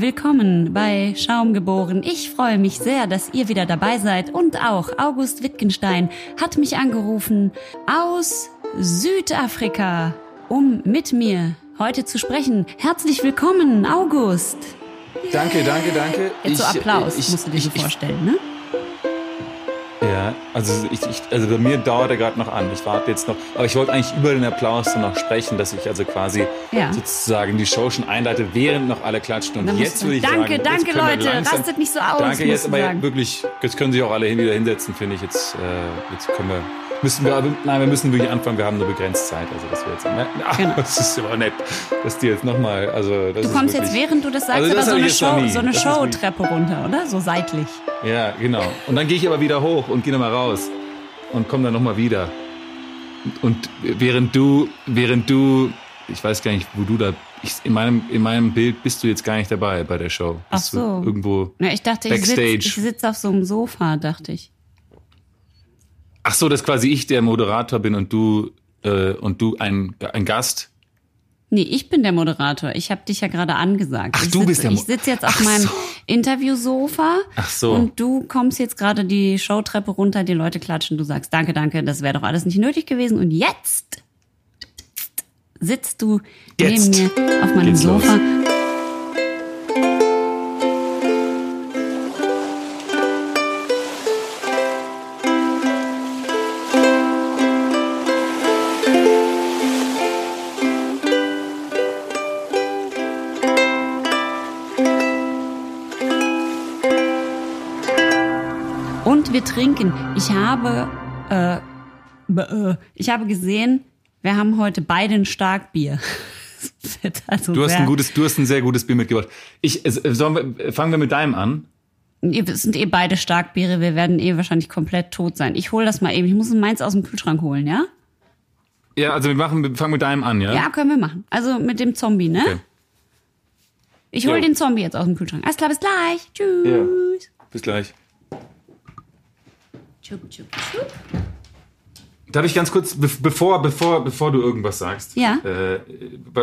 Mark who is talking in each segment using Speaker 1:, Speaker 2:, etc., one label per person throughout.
Speaker 1: willkommen bei Schaum geboren. Ich freue mich sehr, dass ihr wieder dabei seid und auch August Wittgenstein hat mich angerufen aus Südafrika, um mit mir heute zu sprechen. Herzlich willkommen, August.
Speaker 2: Danke, danke, danke.
Speaker 1: Jetzt so
Speaker 2: Ich,
Speaker 1: Applaus,
Speaker 2: ich,
Speaker 1: musst du dir so vorstellen, ne?
Speaker 2: Ja, also ich, ich, also bei mir dauert er gerade noch an. Ich warte jetzt noch, aber ich wollte eigentlich über den Applaus dann noch sprechen, dass ich also quasi
Speaker 1: Ja.
Speaker 2: sozusagen die Show schon einleite, während noch alle klatschen. Und jetzt würde ich
Speaker 1: danke,
Speaker 2: sagen,
Speaker 1: danke,
Speaker 2: wir
Speaker 1: Leute,
Speaker 2: langsam,
Speaker 1: rastet nicht so aus,
Speaker 2: Danke, jetzt aber
Speaker 1: sagen.
Speaker 2: wirklich, jetzt können sich auch alle hin- wieder hinsetzen, finde ich. Jetzt, äh, jetzt können wir, müssen wir, nein, wir müssen wirklich anfangen. Wir haben nur begrenzt Zeit. Also das wäre jetzt, ach,
Speaker 1: Genau.
Speaker 2: das ist aber nett, dass die jetzt nochmal, also das
Speaker 1: Du kommst
Speaker 2: wirklich,
Speaker 1: jetzt, während du das sagst,
Speaker 2: Also das
Speaker 1: aber so eine Show, so eine Showtreppe runter, oder? So seitlich.
Speaker 2: Ja, genau. Und dann gehe ich aber wieder hoch und gehe nochmal raus und komme dann nochmal wieder. Und während du, während du, ich weiß gar nicht, wo du da, ich, in meinem, in meinem Bild bist du jetzt gar nicht dabei bei der Show.
Speaker 1: Ach
Speaker 2: Bist du
Speaker 1: so.
Speaker 2: Irgendwo.
Speaker 1: Na, ich dachte, ich sitze
Speaker 2: Backstage.
Speaker 1: ich sitz auf so einem Sofa, dachte ich.
Speaker 2: Ach so, dass quasi ich der Moderator bin und du, äh, und du ein, ein Gast.
Speaker 1: Nee, ich bin der Moderator. Ich habe dich ja gerade angesagt.
Speaker 2: Ach,
Speaker 1: ich
Speaker 2: du
Speaker 1: sitz,
Speaker 2: bist der Mo-
Speaker 1: Ich sitze jetzt auf
Speaker 2: Ach
Speaker 1: meinem
Speaker 2: so.
Speaker 1: Interviewsofa.
Speaker 2: Ach so.
Speaker 1: Und du kommst jetzt gerade die Showtreppe runter, die Leute klatschen. Du sagst, danke, danke, das wäre doch alles nicht nötig gewesen. Und jetzt sitzt du
Speaker 2: Jetzt
Speaker 1: neben mir auf meinem
Speaker 2: geht's los.
Speaker 1: Sofa. Und wir trinken. Ich habe, äh, äh, ich habe gesehen, wir haben heute beide ein Starkbier. Also
Speaker 2: Du hast ein gutes, du hast ein sehr gutes Bier mitgebracht. Ich, es- sollen wir, fangen wir mit deinem an?
Speaker 1: Ihr sind eh beide Starkbiere, wir werden eh wahrscheinlich komplett tot sein. Ich hol das mal eben. Ich muss meins aus dem Kühlschrank holen, ja?
Speaker 2: Ja, also wir machen, wir fangen mit deinem an, ja?
Speaker 1: Ja, können wir machen. Also mit dem Zombie, ne?
Speaker 2: Okay.
Speaker 1: Ich hol
Speaker 2: Ja.
Speaker 1: den Zombie jetzt aus dem Kühlschrank. Alles klar, bis gleich. Tschüss.
Speaker 2: Bis gleich.
Speaker 1: Tschup, tschup, tschup.
Speaker 2: Darf ich ganz kurz, be- bevor, bevor, bevor du irgendwas sagst?
Speaker 1: Ja.
Speaker 2: Äh,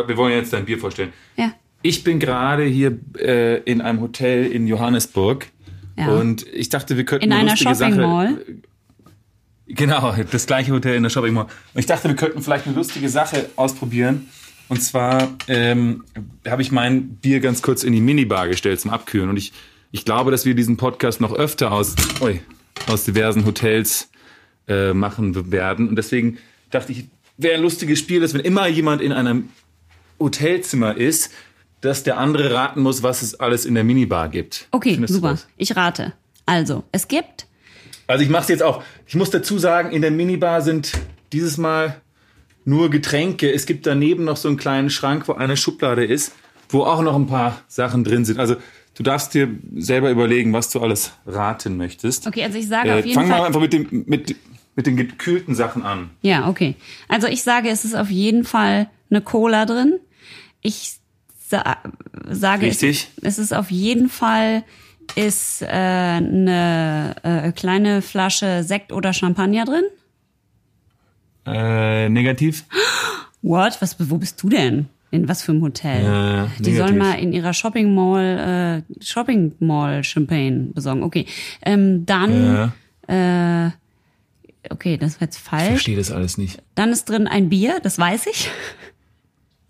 Speaker 2: wir wollen jetzt dein Bier vorstellen.
Speaker 1: Ja.
Speaker 2: Ich bin gerade hier äh, in einem Hotel in Johannesburg
Speaker 1: Ja.
Speaker 2: und ich dachte, wir könnten
Speaker 1: In
Speaker 2: eine
Speaker 1: einer
Speaker 2: lustige
Speaker 1: Shopping
Speaker 2: Sache.
Speaker 1: Mall.
Speaker 2: Genau, das gleiche Hotel in der Shopping Mall. Und ich dachte, wir könnten vielleicht eine lustige Sache ausprobieren. Und zwar ähm, habe ich mein Bier ganz kurz in die Minibar gestellt zum Abkühlen. Und ich, ich glaube, dass wir diesen Podcast noch öfter aus, ui, aus diversen Hotels äh, machen werden. Und deswegen dachte ich, wäre ein lustiges Spiel, dass wenn immer jemand in einem Hotelzimmer ist, dass der andere raten muss, was es alles in der Minibar gibt.
Speaker 1: Okay,
Speaker 2: Findest
Speaker 1: super. Ich rate. Also, es gibt
Speaker 2: Also ich mache es jetzt auch. Ich muss dazu sagen, in der Minibar sind dieses Mal nur Getränke. Es gibt daneben noch so einen kleinen Schrank, wo eine Schublade ist, wo auch noch ein paar Sachen drin sind. Also du darfst dir selber überlegen, was du alles raten möchtest.
Speaker 1: Okay, also ich sage
Speaker 2: Äh,
Speaker 1: auf jeden
Speaker 2: fang
Speaker 1: Fall.
Speaker 2: mal einfach mit, dem, mit, mit den gekühlten Sachen an.
Speaker 1: Ja, okay. Also ich sage, es ist auf jeden Fall eine Cola drin. Ich sa sage, es,
Speaker 2: Richtig.
Speaker 1: es ist auf jeden Fall ist äh, eine äh, kleine Flasche Sekt oder Champagner drin.
Speaker 2: Äh, negativ?
Speaker 1: What? Was? Wo bist du denn? In was für einem Hotel?
Speaker 2: Ja,
Speaker 1: Die
Speaker 2: negativ.
Speaker 1: sollen mal in ihrer Shopping Mall äh, Shopping Mall Champagne besorgen. Okay, ähm, dann äh, okay, das war jetzt
Speaker 2: Ich
Speaker 1: falsch.
Speaker 2: verstehe das alles nicht.
Speaker 1: Dann ist drin ein Bier, das weiß ich.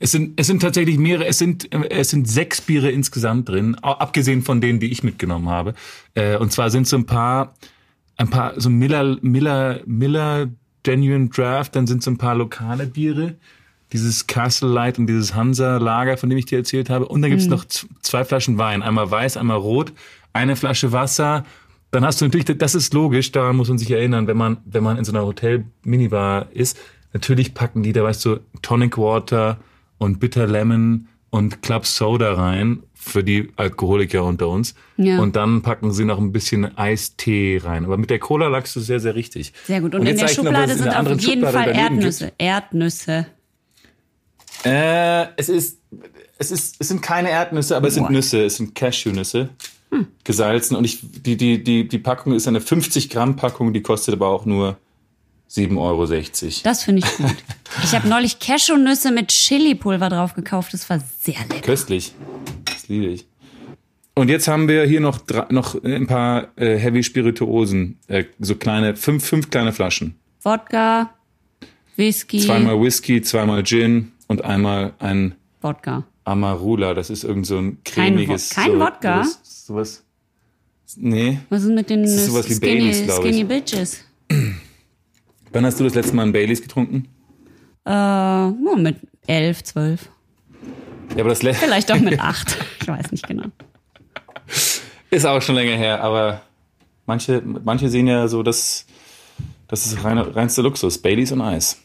Speaker 2: Es sind, es sind tatsächlich mehrere, es sind, äh, es sind sechs Biere insgesamt drin, abgesehen von denen, die ich mitgenommen habe. Äh, und zwar sind so ein paar, ein paar, so Miller, Miller, Miller Genuine Draft, dann sind so ein paar lokale Biere. Dieses Castle Light und dieses Hansa Lager, von dem ich dir erzählt habe. Und dann gibt's noch z- zwei Flaschen Wein. Einmal weiß, einmal rot. Eine Flasche Wasser. Dann hast du natürlich, das ist logisch, daran muss man sich erinnern, wenn man, wenn man in so einer Hotel-Minibar ist. Natürlich packen die da, weißt du, Tonic Water und Bitter Lemon und Club Soda rein für die Alkoholiker unter uns.
Speaker 1: Ja.
Speaker 2: Und dann packen sie noch ein bisschen Eistee rein. Aber mit der Cola lagst du sehr, sehr richtig.
Speaker 1: Sehr gut. Und, in
Speaker 2: jetzt
Speaker 1: der
Speaker 2: noch,
Speaker 1: Schublade
Speaker 2: in
Speaker 1: sind auf jeden
Speaker 2: Schublade
Speaker 1: Fall. Erdnüsse. Erdnüsse.
Speaker 2: Äh, es ist, es ist, es sind keine Erdnüsse, aber es sind.
Speaker 1: Hm.
Speaker 2: Nüsse, es sind Cashewnüsse. Gesalzen. Und ich, die, die, die, die Packung ist eine 50 Gramm Packung, die kostet aber auch nur 7,60 Euro.
Speaker 1: Das finde ich gut. Ich habe neulich Cashewnüsse mit Chili-Pulver drauf gekauft. Das war sehr lecker.
Speaker 2: Köstlich. Das liebe ich. Und jetzt haben wir hier noch, noch ein paar äh, Heavy Spirituosen, äh, so kleine, fünf, fünf kleine Flaschen.
Speaker 1: Wodka, Whisky.
Speaker 2: Zweimal Whisky, zweimal Gin und einmal ein
Speaker 1: Wodka.
Speaker 2: Amarula. Das ist irgend so ein
Speaker 1: Kein
Speaker 2: cremiges.
Speaker 1: Wo- kein
Speaker 2: so,
Speaker 1: Wodka?
Speaker 2: Sowas, sowas. Nee.
Speaker 1: Was ist mit den
Speaker 2: ist sowas wie
Speaker 1: Skinny,
Speaker 2: Baileys, glaub ich.
Speaker 1: Skinny Bitches?
Speaker 2: Wann hast du das letzte Mal einen Baileys getrunken?
Speaker 1: Äh, nur mit elf, zwölf.
Speaker 2: Ja, aber das le-
Speaker 1: Vielleicht auch mit acht. Ich weiß nicht genau.
Speaker 2: ist auch schon länger her, aber manche, manche sehen ja so, dass das ist rein, reinster Luxus. Baileys und Eis.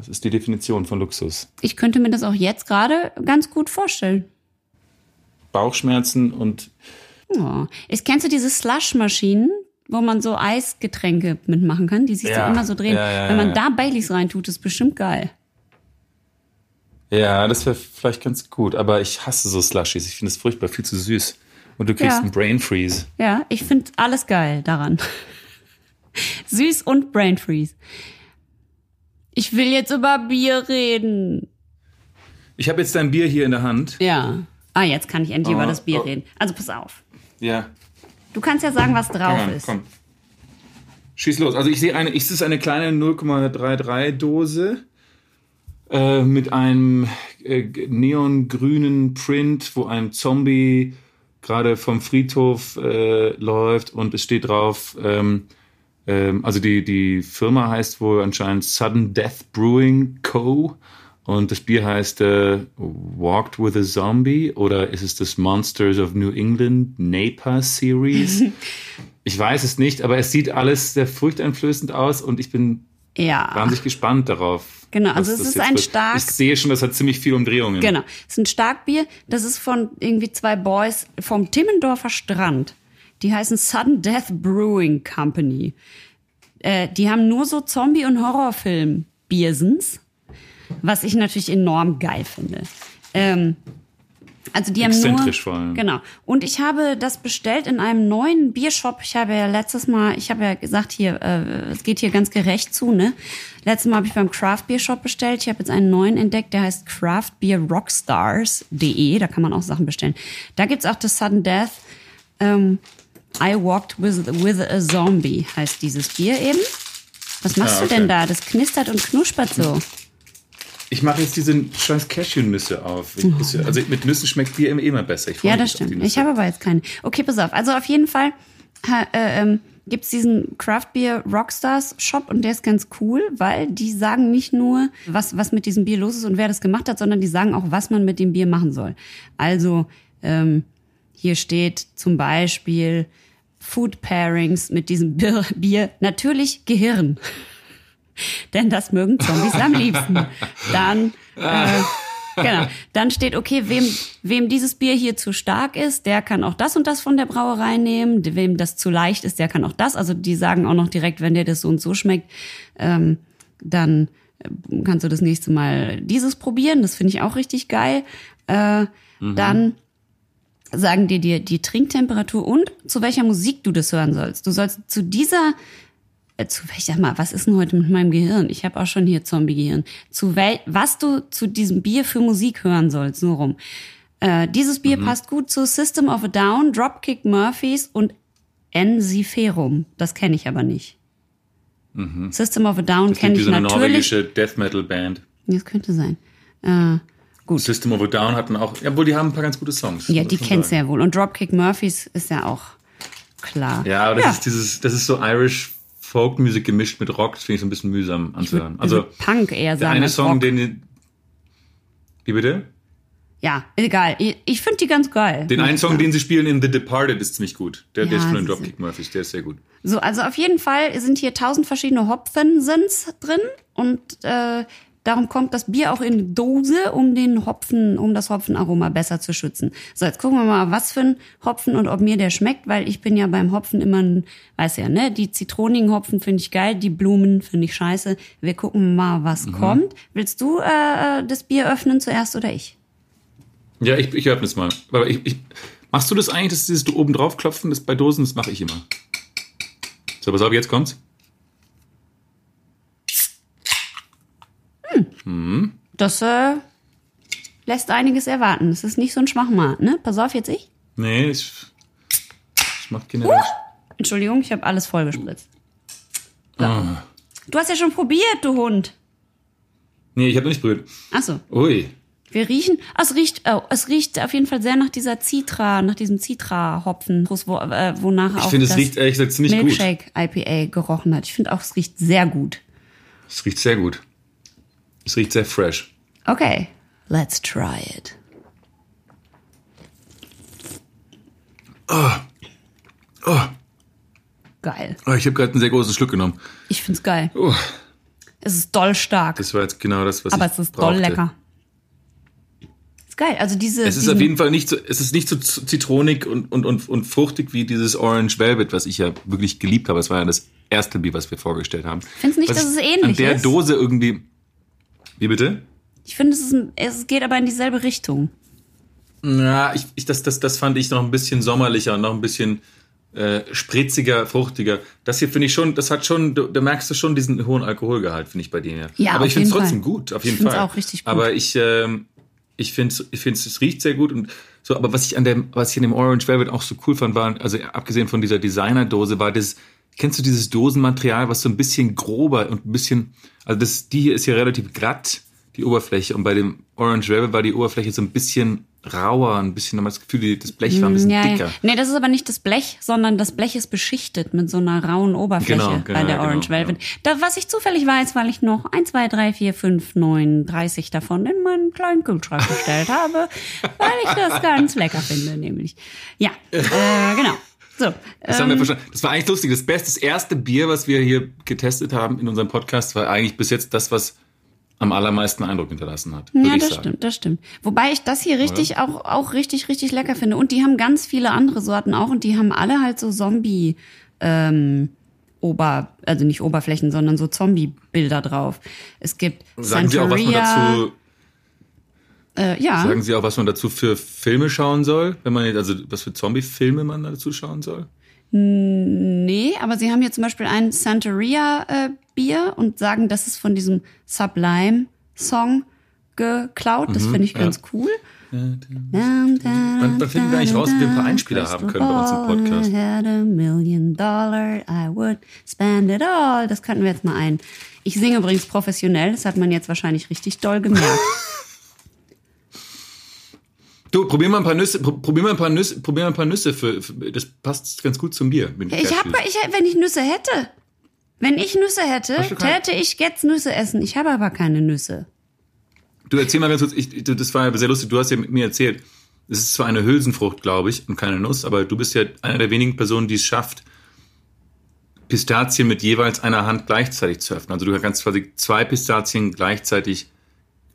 Speaker 2: Das ist die Definition von Luxus.
Speaker 1: Ich könnte mir das auch jetzt gerade ganz gut vorstellen.
Speaker 2: Bauchschmerzen und
Speaker 1: Ja. Ich, kennst du diese Slush-Maschinen, wo man so Eisgetränke mitmachen kann, die sich
Speaker 2: Ja.
Speaker 1: so immer so drehen?
Speaker 2: Ja, ja,
Speaker 1: Wenn man da Baileys reintut, ist bestimmt geil.
Speaker 2: ja, das wäre vielleicht ganz gut, aber ich hasse so Slushies. Ich finde es furchtbar, viel zu süß. Und du kriegst einen Brain Freeze.
Speaker 1: Ja, ich finde alles geil daran. Süß und Brain Freeze. Ich will jetzt über Bier reden.
Speaker 2: Ich habe jetzt dein Bier hier in der Hand.
Speaker 1: Ja. Ah, jetzt kann ich endlich
Speaker 2: Oh,
Speaker 1: über das Bier
Speaker 2: oh.
Speaker 1: reden. Also pass auf.
Speaker 2: Ja.
Speaker 1: Du kannst ja sagen, was drauf
Speaker 2: Komm,
Speaker 1: ist.
Speaker 2: komm. Schieß los. Also ich sehe eine, ich sehe eine kleine 0,33 Dose äh, mit einem äh, neongrünen Print, wo ein Zombie gerade vom Friedhof äh, läuft und es steht drauf, ähm, ähm, also die, die Firma heißt wohl anscheinend Sudden Death Brewing Co. Und das Bier heißt äh, Walked with a Zombie oder ist es das Monsters of New England Napa Series? ich weiß es nicht, aber es sieht alles sehr furchteinflößend aus und ich bin
Speaker 1: Ja.
Speaker 2: wahnsinnig gespannt darauf.
Speaker 1: Genau, also es ist ein
Speaker 2: wird.
Speaker 1: stark-
Speaker 2: Ich sehe schon, das hat ziemlich viel Umdrehungen.
Speaker 1: Genau. Es ist ein Starkbier. Das ist von irgendwie zwei Boys vom Timmendorfer Strand. Die heißen Sudden Death Brewing Company. Äh, die haben nur so Zombie- und Horrorfilm-Biersens, was ich natürlich enorm geil finde. Ähm, also die haben nur,
Speaker 2: vor allem.
Speaker 1: Genau. Und ich habe das bestellt in einem neuen Biershop. Ich habe ja letztes Mal, ich habe ja gesagt, hier, äh, es geht hier ganz gerecht zu, ne? Letztes Mal habe ich beim Craft Beer Shop bestellt. Ich habe jetzt einen neuen entdeckt, der heißt craftbeerrockstars.de. Da kann man auch Sachen bestellen. Da gibt's auch das Sudden Death. Ähm, I walked with, with a zombie heißt dieses Bier eben. Was machst
Speaker 2: Ah,
Speaker 1: du
Speaker 2: okay.
Speaker 1: denn da? Das knistert und knuspert so.
Speaker 2: Ich mache jetzt diese scheiß Cashew-Nüsse auf. Ich ja, also mit Nüssen schmeckt Bier immer, immer besser.
Speaker 1: Ja, das stimmt. Ich habe aber jetzt keine. Okay, pass auf. Also auf jeden Fall äh, ähm, gibt es diesen Craft Beer Rockstars Shop und der ist ganz cool, weil die sagen nicht nur, was, was mit diesem Bier los ist und wer das gemacht hat, sondern die sagen auch, was man mit dem Bier machen soll. Also ähm, hier steht zum Beispiel Food Pairings mit diesem Bier, Bier natürlich Gehirn. Denn das mögen Zombies am liebsten. Dann äh, Genau. Dann steht, okay, wem, wem dieses Bier hier zu stark ist, der kann auch das und das von der Brauerei nehmen. Wem das zu leicht ist, der kann auch das. Also die sagen auch noch direkt, wenn dir das so und so schmeckt, ähm, dann äh, kannst du das nächste Mal dieses probieren. Das finde ich auch richtig geil. Äh, Dann sagen dir die, die Trinktemperatur und zu welcher Musik du das hören sollst. Du sollst zu dieser äh, zu sag mal, was ist denn heute mit meinem Gehirn? Ich habe auch schon hier Zombie-Gehirn. Zu wel, was du zu diesem Bier für Musik hören sollst, so rum. Äh, dieses Bier passt gut zu System of a Down, Dropkick Murphys und Ensiferum. Das kenne ich aber nicht. System of a Down
Speaker 2: Das
Speaker 1: kenne ich
Speaker 2: so eine
Speaker 1: natürlich.
Speaker 2: norwegische Death Metal Band.
Speaker 1: Das könnte sein. Äh, gut.
Speaker 2: System of a Down hatten auch, obwohl die haben ein paar ganz gute Songs.
Speaker 1: Ja, die du
Speaker 2: sagen.
Speaker 1: ja wohl. Und Dropkick Murphys ist ja auch klar.
Speaker 2: Ja, aber das ist dieses, das ist so Irish Folk Music gemischt mit Rock. Das finde ich so ein bisschen mühsam anzuhören. Also
Speaker 1: Punk eher
Speaker 2: der
Speaker 1: sagen.
Speaker 2: eine
Speaker 1: als
Speaker 2: Song,
Speaker 1: Rock.
Speaker 2: den, wie bitte?
Speaker 1: Ja, egal. Ich, ich finde die ganz geil.
Speaker 2: Den einen Song, den sie spielen in The Departed, ist ziemlich gut. Der, der
Speaker 1: Ja,
Speaker 2: ist von den. Dropkick Murphys, der ist sehr gut.
Speaker 1: So, also auf jeden Fall sind hier tausend verschiedene Hopfensins drin und äh, darum kommt das Bier auch in Dose, um den Hopfen, um das Hopfenaroma besser zu schützen. So, jetzt gucken wir mal, was für ein Hopfen und ob mir der schmeckt, weil ich bin ja beim Hopfen immer ein, weiß ja, ne, die zitronigen Hopfen finde ich geil, die Blumen finde ich scheiße. Wir gucken mal, was
Speaker 2: Mhm.
Speaker 1: kommt. Willst du äh, das Bier öffnen zuerst oder ich?
Speaker 2: Ja, ich, ich öffne es mal. Aber ich, ich, machst du das eigentlich, dass dieses du oben drauf klopfen, das bei Dosen, das mache ich immer. So, pass auf, jetzt kommt's.
Speaker 1: Das äh, lässt einiges erwarten. Das ist nicht so ein Schmachmat, ne? Pass auf jetzt ich.
Speaker 2: Nee, ich, Macht keine Rausch.
Speaker 1: Entschuldigung, ich habe alles vollgespritzt. So.
Speaker 2: Ah.
Speaker 1: Du hast ja schon probiert, du Hund.
Speaker 2: Nee, ich habe nicht berührt.
Speaker 1: Achso.
Speaker 2: Ui.
Speaker 1: Wir riechen, oh, es riecht, oh, es riecht auf jeden Fall sehr nach dieser Citra, nach diesem Citra-Hopfen, wo, äh, wonach
Speaker 2: Ich
Speaker 1: auch
Speaker 2: finde, es
Speaker 1: das
Speaker 2: riecht ehrlich gesagt ziemlich gut.
Speaker 1: Milkshake IPA gerochen hat. Ich finde auch, es riecht sehr gut.
Speaker 2: Es riecht sehr gut. Es riecht sehr fresh.
Speaker 1: Okay, let's try it.
Speaker 2: Oh,
Speaker 1: Geil.
Speaker 2: oh ich habe gerade einen sehr großen Schluck genommen.
Speaker 1: Ich find's geil.
Speaker 2: Oh,
Speaker 1: Es ist doll stark,
Speaker 2: das war jetzt genau das, was
Speaker 1: aber
Speaker 2: ich
Speaker 1: es ist
Speaker 2: brauchte.
Speaker 1: doll lecker. Ist geil. Also diese.
Speaker 2: Es ist auf jeden Fall nicht so, es ist nicht so zitronig und, und, und, und fruchtig wie dieses Orange Velvet, was ich ja wirklich geliebt habe. Das war ja das erste Bier, was wir vorgestellt haben.
Speaker 1: Findest nicht,
Speaker 2: was
Speaker 1: dass es ähnlich
Speaker 2: An der
Speaker 1: ist?
Speaker 2: Dose irgendwie. Wie bitte?
Speaker 1: Ich finde, es, ist ein, es geht aber in dieselbe Richtung.
Speaker 2: Ja, ich, ich, das, das, das fand ich noch ein bisschen sommerlicher und noch ein bisschen äh, spritziger, fruchtiger. Das hier finde ich schon, das hat schon, du, da merkst du schon diesen hohen Alkoholgehalt, finde ich bei denen.
Speaker 1: Ja,
Speaker 2: Aber
Speaker 1: auf
Speaker 2: ich finde es trotzdem
Speaker 1: Fall.
Speaker 2: gut, auf jeden
Speaker 1: Ich
Speaker 2: Fall.
Speaker 1: auch richtig gut.
Speaker 2: Aber ich, ähm, ich finde, ich finde, es riecht sehr gut und so. Aber was ich an dem, was ich an dem Orange Velvet auch so cool fand, war, also abgesehen von dieser Designerdose, war das. Kennst du dieses Dosenmaterial, was so ein bisschen grober und ein bisschen, also das, die hier ist ja relativ glatt, die Oberfläche, und bei dem Orange Velvet war die Oberfläche so ein bisschen rauer, ein bisschen, hat das Gefühl, das Blech war ein bisschen
Speaker 1: Ja,
Speaker 2: dicker.
Speaker 1: ja. Nee, das ist aber nicht das Blech, sondern das Blech ist beschichtet mit so einer rauen Oberfläche
Speaker 2: Genau,
Speaker 1: bei
Speaker 2: genau,
Speaker 1: der
Speaker 2: ja,
Speaker 1: Orange
Speaker 2: genau,
Speaker 1: Velvet. Da, was ich zufällig weiß, weil ich noch 1, 2, 3, 4, 5, 9, 30 davon in meinen kleinen Kühlschrank gestellt habe, weil ich das ganz lecker finde, nämlich. Ja, äh, genau. So,
Speaker 2: Das haben wir verstanden. Das war eigentlich lustig. Das beste, das erste Bier, was wir hier getestet haben in unserem Podcast, war eigentlich bis jetzt das, was am allermeisten Eindruck hinterlassen hat.
Speaker 1: Ja, das
Speaker 2: sagen.
Speaker 1: stimmt, das stimmt. Wobei ich das hier richtig auch, auch richtig, richtig lecker finde. Und die haben ganz viele andere Sorten auch und die haben alle halt so Zombie, ähm, Ober, also nicht Oberflächen, sondern so Zombie-Bilder drauf. Es gibt
Speaker 2: Sagen Sie auch, was man
Speaker 1: Santeria,
Speaker 2: dazu,
Speaker 1: äh, ja.
Speaker 2: sagen Sie auch, was man dazu für Filme schauen soll? Wenn man, also, was für Zombie-Filme man dazu schauen soll?
Speaker 1: Nee, aber sie haben hier zum Beispiel ein Santeria-Bier und sagen, das ist von diesem Sublime-Song geklaut. Das finde ich ganz cool.
Speaker 2: Wann, wann finden wir eigentlich raus, ob wir ein paar Einspieler haben können bei uns im Podcast?
Speaker 1: I had a million dollar, I would spend it all. Das könnten wir jetzt mal ein. Ich singe übrigens professionell, das hat man jetzt wahrscheinlich richtig doll gemerkt.
Speaker 2: Du, probier mal ein paar Nüsse, pro- probier mal ein paar Nüsse, probier mal ein paar Nüsse für, für das passt ganz gut zum Bier.
Speaker 1: Ich hab,
Speaker 2: Cashews.
Speaker 1: ich, wenn ich Nüsse hätte, wenn ich Nüsse hätte, täte ich jetzt Nüsse essen. Ich habe aber keine Nüsse.
Speaker 2: Du erzähl mal ganz kurz, ich, das war ja sehr lustig, du hast ja mit mir erzählt, es ist zwar eine Hülsenfrucht, glaube ich, und keine Nuss, aber du bist ja eine der wenigen Personen, die es schafft, Pistazien mit jeweils einer Hand gleichzeitig zu öffnen. Also du kannst quasi zwei Pistazien gleichzeitig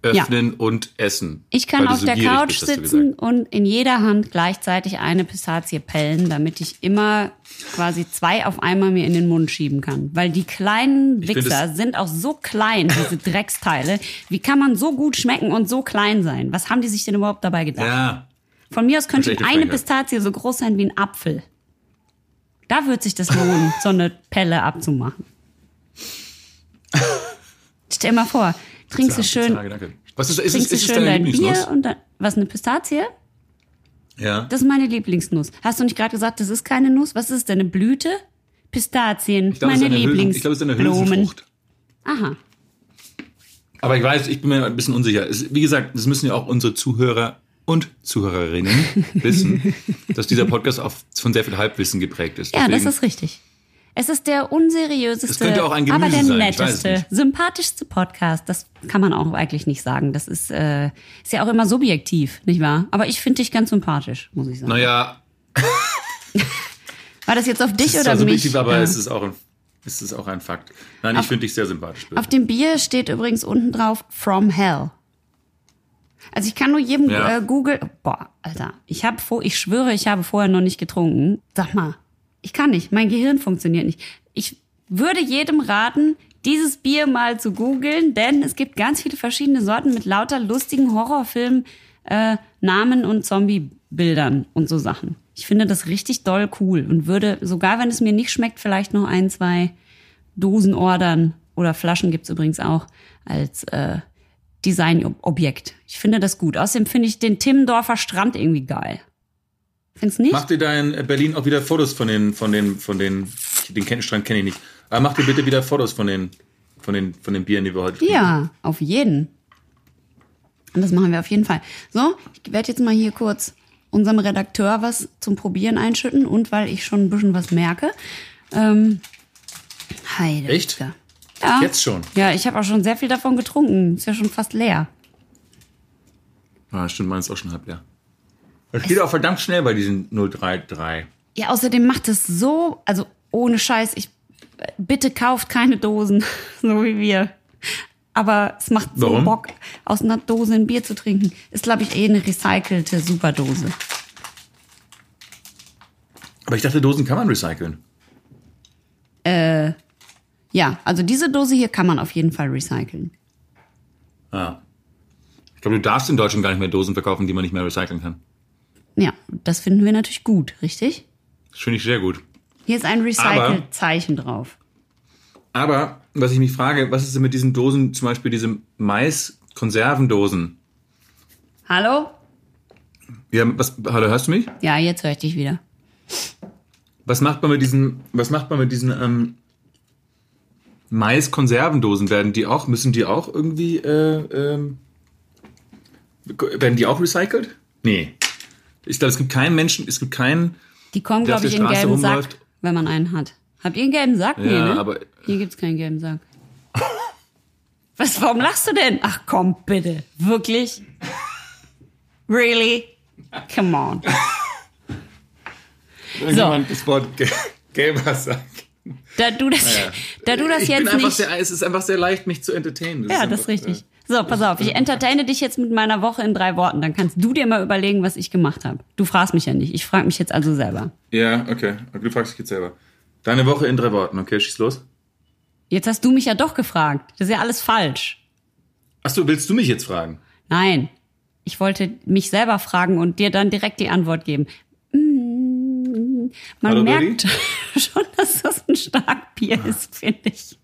Speaker 2: öffnen und essen.
Speaker 1: Ich kann auf
Speaker 2: so
Speaker 1: der Couch
Speaker 2: bist,
Speaker 1: sitzen und in jeder Hand gleichzeitig eine Pistazie pellen, damit ich immer quasi zwei auf einmal mir in den Mund schieben kann. Weil die kleinen Wichser sind auch so klein, diese Drecksteile. Wie kann man so gut schmecken und so klein sein? Was haben die sich denn überhaupt dabei gedacht?
Speaker 2: Ja,
Speaker 1: Von mir aus könnte eine
Speaker 2: Frechheit.
Speaker 1: Pistazie so groß sein wie ein Apfel. Da wird sich das lohnen, so eine Pelle abzumachen. Stell dir mal vor, trinkst du schön,
Speaker 2: Danke, danke. Was ist, ist, ist, ist
Speaker 1: schön dein Bier und dann, was, eine Pistazie?
Speaker 2: Ja.
Speaker 1: Das ist meine Lieblingsnuss. Hast du nicht gerade gesagt, das ist keine Nuss? Was ist denn, eine Blüte? Pistazien,
Speaker 2: Ich ist
Speaker 1: meine Lieblingsblumen.
Speaker 2: ich glaube, es ist eine Hülsenfrucht.
Speaker 1: Aha.
Speaker 2: Aber ich weiß, ich bin mir ein bisschen unsicher. Es, wie gesagt, das müssen ja auch unsere Zuhörer und Zuhörerinnen wissen, dass dieser Podcast auch von sehr viel Halbwissen geprägt ist.
Speaker 1: Ja, das
Speaker 2: Deswegen-
Speaker 1: ist richtig. Es ist der unseriöseste,
Speaker 2: Es
Speaker 1: aber der
Speaker 2: sein, es
Speaker 1: netteste, sympathischste Podcast. Das kann man auch eigentlich nicht sagen. Das ist, äh, ist ja auch immer subjektiv, nicht wahr? Aber ich finde dich ganz sympathisch, muss ich sagen.
Speaker 2: Naja,
Speaker 1: War das jetzt auf dich
Speaker 2: es ist
Speaker 1: oder
Speaker 2: zwar
Speaker 1: mich?
Speaker 2: subjektiv, aber
Speaker 1: Ja.
Speaker 2: es ist auch ein, es ist auch ein Fakt. Nein, ich finde dich sehr sympathisch.
Speaker 1: Auf dem Bier steht übrigens unten drauf From Hell. Also ich kann nur jedem
Speaker 2: Ja.
Speaker 1: äh, Google. Boah, Alter, ich habe vor, ich schwöre, ich habe vorher noch nicht getrunken. Sag mal, ich kann nicht, mein Gehirn funktioniert nicht. Ich würde jedem raten, dieses Bier mal zu googeln, denn es gibt ganz viele verschiedene Sorten mit lauter lustigen Horrorfilmen, äh, Namen und Zombie-Bildern und so Sachen. Ich finde das richtig doll cool und würde, sogar wenn es mir nicht schmeckt, vielleicht noch ein, zwei Dosen ordern oder Flaschen gibt's übrigens auch als äh, Designobjekt. Ich finde das gut. Außerdem finde ich den Timmendorfer Strand irgendwie geil. Findest nicht?
Speaker 2: Mach dir da in Berlin auch wieder Fotos von den, von den, von den, den Kenntnisstrand kenne ich nicht. Aber mach dir bitte wieder Fotos von den, von den, von den Bieren, die wir heute trinken.
Speaker 1: Ja, auf jeden. Und das machen wir auf jeden Fall. So, ich werde jetzt mal hier kurz unserem Redakteur was zum Probieren einschütten und weil ich schon ein bisschen was merke. Ähm, Heide.
Speaker 2: Echt?
Speaker 1: Ja.
Speaker 2: Jetzt schon?
Speaker 1: Ja, ich habe auch schon sehr viel davon getrunken. Ist ja schon fast leer.
Speaker 2: Ah, stimmt, meins ist auch schon halb leer. Das geht auch verdammt schnell bei diesen 033.
Speaker 1: Ja, außerdem macht es so, also ohne Scheiß, ich bitte kauft keine Dosen, so wie wir. Aber es macht so
Speaker 2: Warum?
Speaker 1: Bock, aus einer Dose ein Bier zu trinken. Ist, glaube ich, eh eine recycelte Superdose.
Speaker 2: Aber ich dachte, Dosen kann man recyceln.
Speaker 1: Ja, also diese Dose hier kann man auf jeden Fall recyceln.
Speaker 2: Ah. Ich glaube, du darfst in Deutschland gar nicht mehr Dosen verkaufen, die man nicht mehr recyceln kann.
Speaker 1: Ja, das finden wir natürlich gut, richtig?
Speaker 2: Das finde ich sehr gut.
Speaker 1: Hier ist ein Recycle-Zeichen drauf.
Speaker 2: Aber, was ich mich frage, was ist denn mit diesen Dosen, zum Beispiel diese Mais-Konservendosen?
Speaker 1: Hallo?
Speaker 2: Ja, was, hallo, hörst du mich?
Speaker 1: Ja, jetzt höre ich dich wieder.
Speaker 2: Was macht man mit diesen, was macht man mit diesen ähm, Mais-Konservendosen? Werden die auch, müssen die auch irgendwie, äh, ähm, werden die auch recycelt? Nee. Ich glaube, es gibt keinen Menschen, es gibt keinen,
Speaker 1: Die kommen, glaube ich, in gelben Sack,
Speaker 2: rumläuft.
Speaker 1: wenn man einen hat. Habt ihr einen gelben Sack? nee,
Speaker 2: Ja,
Speaker 1: ne?
Speaker 2: aber-
Speaker 1: Hier gibt's keinen gelben Sack. Was, warum lachst du denn? Ach komm, bitte. Wirklich? Really? Come on.
Speaker 2: irgendjemand das Wort ge- gelber sagt.
Speaker 1: Da du das,
Speaker 2: Ja.
Speaker 1: da du das
Speaker 2: ich bin
Speaker 1: jetzt
Speaker 2: einfach
Speaker 1: nicht.
Speaker 2: sehr, es ist einfach sehr leicht, mich zu entertainen.
Speaker 1: ja, das ist richtig. So, pass auf, ich entertaine dich jetzt mit meiner Woche in drei Worten. Dann kannst du dir mal überlegen, was ich gemacht habe. Du fragst mich ja nicht. Ich frage mich jetzt also selber.
Speaker 2: Ja, okay. Du fragst dich jetzt selber. Deine Woche in drei Worten, okay, schieß los.
Speaker 1: Jetzt hast du mich ja doch gefragt. Das ist ja alles falsch.
Speaker 2: Achso, willst du mich jetzt fragen?
Speaker 1: Nein. Ich wollte mich selber fragen und dir dann direkt die Antwort geben. Mm, Man
Speaker 2: Hallo,
Speaker 1: merkt schon, dass das ein Starkbier ist, finde ich.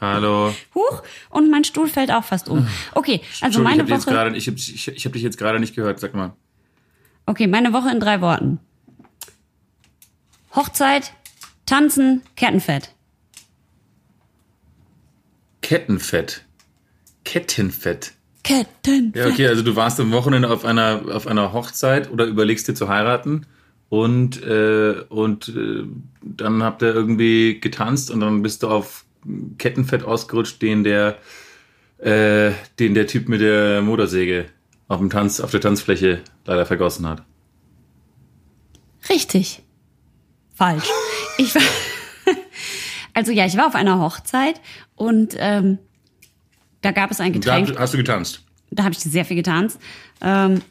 Speaker 2: Hallo.
Speaker 1: Huch, und mein Stuhl fällt auch fast um. Okay, also meine
Speaker 2: ich habe
Speaker 1: Woche.
Speaker 2: gerade, ich, hab- ich, ich habe dich jetzt gerade nicht gehört. Sag mal.
Speaker 1: Okay, meine Woche in drei Worten. Hochzeit, Tanzen, Kettenfett.
Speaker 2: Kettenfett. Kettenfett.
Speaker 1: Kettenfett.
Speaker 2: Ja, okay, also du warst am Wochenende auf einer auf einer Hochzeit oder überlegst dir zu heiraten und äh, und äh, dann habt ihr irgendwie getanzt und dann bist du auf Kettenfett ausgerutscht, den der äh, den der Typ mit der Motorsäge auf dem Tanz auf der Tanzfläche leider vergossen hat.
Speaker 1: Richtig. Falsch. Ich war, also ja, ich war auf einer Hochzeit und ähm, da gab es ein
Speaker 2: Da
Speaker 1: Getränk.
Speaker 2: hast du getanzt.
Speaker 1: Da habe ich sehr viel getanzt. Ähm,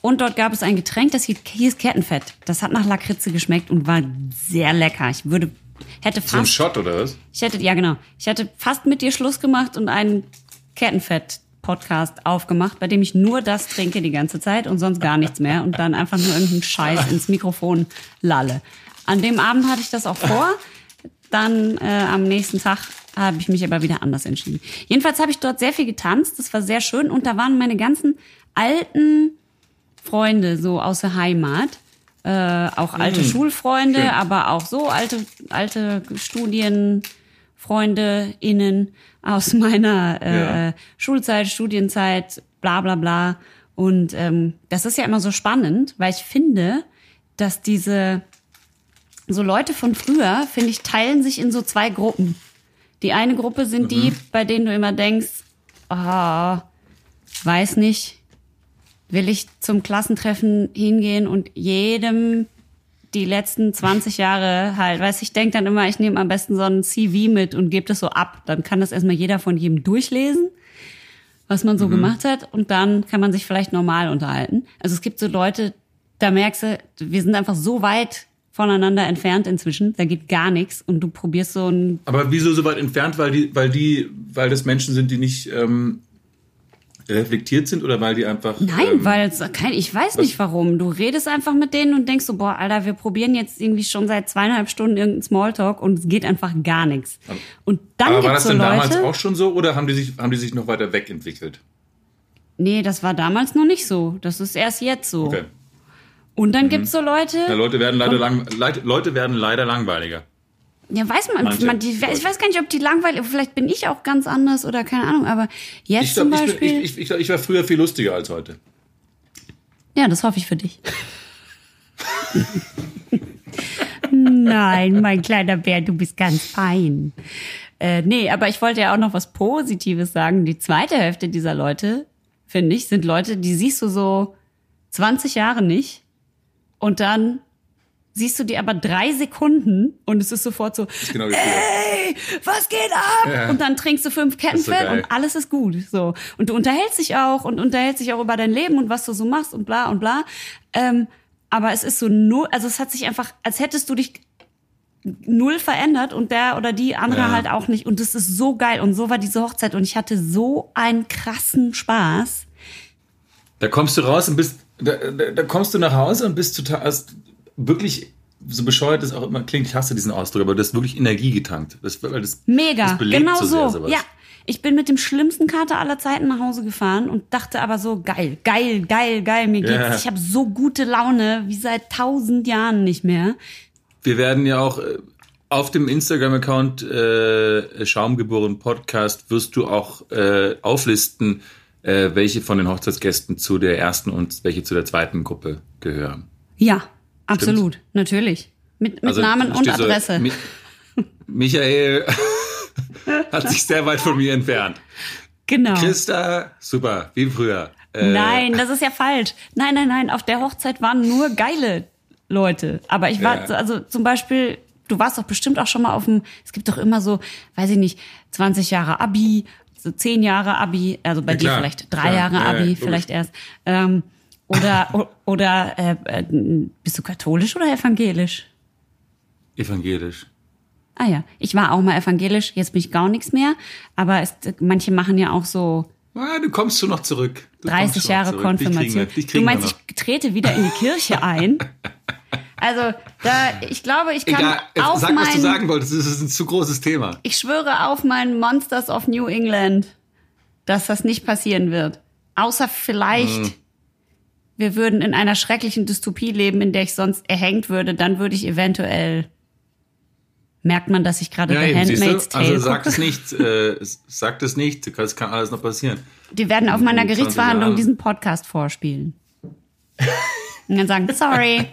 Speaker 1: und dort gab es ein Getränk, das hieß Kettenfett. Das hat nach Lakritze geschmeckt und war sehr lecker. Ich würde, hätte
Speaker 2: So ein
Speaker 1: fast,
Speaker 2: Shot oder was?
Speaker 1: ich hätte, ja genau, ich hätte fast mit dir Schluss gemacht und einen Kettenfett-Podcast aufgemacht, bei dem ich nur das trinke die ganze Zeit und sonst gar nichts mehr und dann einfach nur irgendeinen Scheiß ins Mikrofon lalle. An dem Abend hatte ich das auch vor. Dann äh, am nächsten Tag habe ich mich aber wieder anders entschieden. Jedenfalls habe ich dort sehr viel getanzt. Das war sehr schön und da waren meine ganzen alten Freunde so aus der Heimat. Äh, auch alte Schulfreunde,
Speaker 2: schön.
Speaker 1: aber auch so alte, alte Studienfreunde innen aus meiner äh,
Speaker 2: Ja.
Speaker 1: Schulzeit, Studienzeit, bla bla bla. Und ähm, das ist ja immer so spannend, weil ich finde, dass diese so Leute von früher, finde ich, teilen sich in so zwei Gruppen. Die eine Gruppe sind die, bei denen du immer denkst, ah, weiß nicht, will ich zum Klassentreffen hingehen und jedem die letzten 20 Jahre halt, weiß ich denke dann immer, ich nehme am besten so ein CV mit und gebe das so ab. Dann kann das erstmal jeder von jedem durchlesen, was man so gemacht hat und dann kann man sich vielleicht normal unterhalten. Also es gibt so Leute, da merkst du, wir sind einfach so weit voneinander entfernt inzwischen, da geht gar nichts und du probierst so ein
Speaker 2: Aber wieso so weit entfernt? Weil die, weil die, weil das Menschen sind, die nicht ähm, reflektiert sind oder weil die einfach.
Speaker 1: Nein,
Speaker 2: ähm,
Speaker 1: weil es kein, ich weiß nicht warum. Du redest einfach mit denen und denkst so, boah, Alter, wir probieren jetzt irgendwie schon seit zweieinhalb Stunden irgendeinen Smalltalk und es geht einfach gar nichts. Und dann
Speaker 2: Aber war das
Speaker 1: so
Speaker 2: denn
Speaker 1: Leute.
Speaker 2: damals auch schon so oder haben die sich, haben die sich noch weiter wegentwickelt?
Speaker 1: Nee, das war damals noch nicht so. Das ist erst jetzt so.
Speaker 2: Okay.
Speaker 1: Und dann gibt's so Leute,
Speaker 2: Ja, Leute werden leider lang, Leute, Leute werden leider langweiliger.
Speaker 1: Ja weiß man,
Speaker 2: Manche
Speaker 1: man die, ich weiß gar nicht, ob die langweilig, vielleicht bin ich auch ganz anders oder keine Ahnung, aber jetzt
Speaker 2: Ich,
Speaker 1: zum
Speaker 2: glaub, ich,
Speaker 1: Beispiel,
Speaker 2: bin, ich, ich, ich, ich war früher viel lustiger als heute.
Speaker 1: ja, das hoffe ich für dich. Nein, mein kleiner Bär, du bist ganz fein. Äh, nee, aber ich wollte ja auch noch was Positives sagen. Die zweite Hälfte dieser Leute, finde ich, sind Leute, die siehst du so 20 Jahre nicht und dann siehst du die aber drei Sekunden und es ist sofort so,
Speaker 2: Genau wie früher.
Speaker 1: ey, was geht ab?
Speaker 2: Ja.
Speaker 1: Und dann trinkst du fünf
Speaker 2: ist so
Speaker 1: Kettenfett
Speaker 2: geil.
Speaker 1: und alles ist gut. So. Und du unterhältst dich auch und unterhältst dich auch über dein Leben und was du so machst und bla und bla. Ähm, aber es ist so null, also es hat sich einfach, als hättest du dich null verändert und der oder die andere
Speaker 2: Ja.
Speaker 1: halt auch nicht. Und das ist so geil. Und so war diese Hochzeit und ich hatte so einen krassen Spaß.
Speaker 2: Da kommst du raus und bist, da, da, da kommst du nach Hause und bist total, hast wirklich, so bescheuert es auch immer klingt, ich hasse diesen Ausdruck, aber du hast wirklich Energie getankt. Das, das,
Speaker 1: Mega,
Speaker 2: das
Speaker 1: genau
Speaker 2: so.
Speaker 1: so.
Speaker 2: Sehr, sowas.
Speaker 1: ja, ich bin mit dem schlimmsten Kater aller Zeiten nach Hause gefahren und dachte aber so geil, geil, geil, geil, mir geht's.
Speaker 2: Ja.
Speaker 1: Ich habe so gute Laune wie seit tausend Jahren nicht mehr.
Speaker 2: Wir werden ja auch äh, auf dem Instagram-Account äh, Schaumgeboren Podcast wirst du auch äh, auflisten, äh, welche von den Hochzeitsgästen zu der ersten und welche zu der zweiten Gruppe gehören.
Speaker 1: Ja, absolut, natürlich. Mit, mit
Speaker 2: Also,
Speaker 1: Namen und
Speaker 2: steht so,
Speaker 1: Adresse.
Speaker 2: Mi Michael hat sich sehr weit von mir entfernt.
Speaker 1: genau.
Speaker 2: Christa, super, wie früher. Äh,
Speaker 1: Nein, das ist ja falsch. Nein, nein, nein. Auf der Hochzeit waren nur geile Leute. Aber ich war,
Speaker 2: Ja.
Speaker 1: also zum Beispiel, du warst doch bestimmt auch schon mal auf dem, es gibt doch immer so, weiß ich nicht, 20 Jahre Abi, so 10 Jahre Abi, also bei
Speaker 2: Ja,
Speaker 1: dir vielleicht drei
Speaker 2: klar.
Speaker 1: Jahre
Speaker 2: Ja, ja,
Speaker 1: Abi,
Speaker 2: logisch.
Speaker 1: vielleicht erst. Ähm, oder oder äh, äh, bist du katholisch oder evangelisch?
Speaker 2: Evangelisch.
Speaker 1: Ah ja, ich war auch mal evangelisch, jetzt bin ich gar nichts mehr. Aber es, manche machen ja auch so
Speaker 2: Ah, du kommst schon noch zurück. Du kommst
Speaker 1: 30
Speaker 2: schon
Speaker 1: Jahre
Speaker 2: zurück. Dich kriegen
Speaker 1: Konfirmation.
Speaker 2: wir- dich
Speaker 1: Du
Speaker 2: kriegen wir
Speaker 1: meinst, ich trete wieder in die Kirche ein? Also, da, ich glaube, ich kann
Speaker 2: Egal,
Speaker 1: auf
Speaker 2: sag, was du
Speaker 1: mein,
Speaker 2: sagen wolltest. Das ist ein zu großes Thema.
Speaker 1: ich schwöre auf mein Monsters of New England, dass das nicht passieren wird. Außer vielleicht,
Speaker 2: Hm.
Speaker 1: Wir würden in einer schrecklichen Dystopie leben, in der ich sonst erhängt würde, dann würde ich eventuell, merkt man, dass ich gerade The
Speaker 2: eben, siehst
Speaker 1: Handmaid's? Tale
Speaker 2: Also sag
Speaker 1: gucke?
Speaker 2: es nicht. Äh, sag es nicht. Das kann alles noch passieren.
Speaker 1: Die werden auf meiner
Speaker 2: 20
Speaker 1: Gerichtsverhandlung diesen Podcast vorspielen. Und dann sagen, sorry.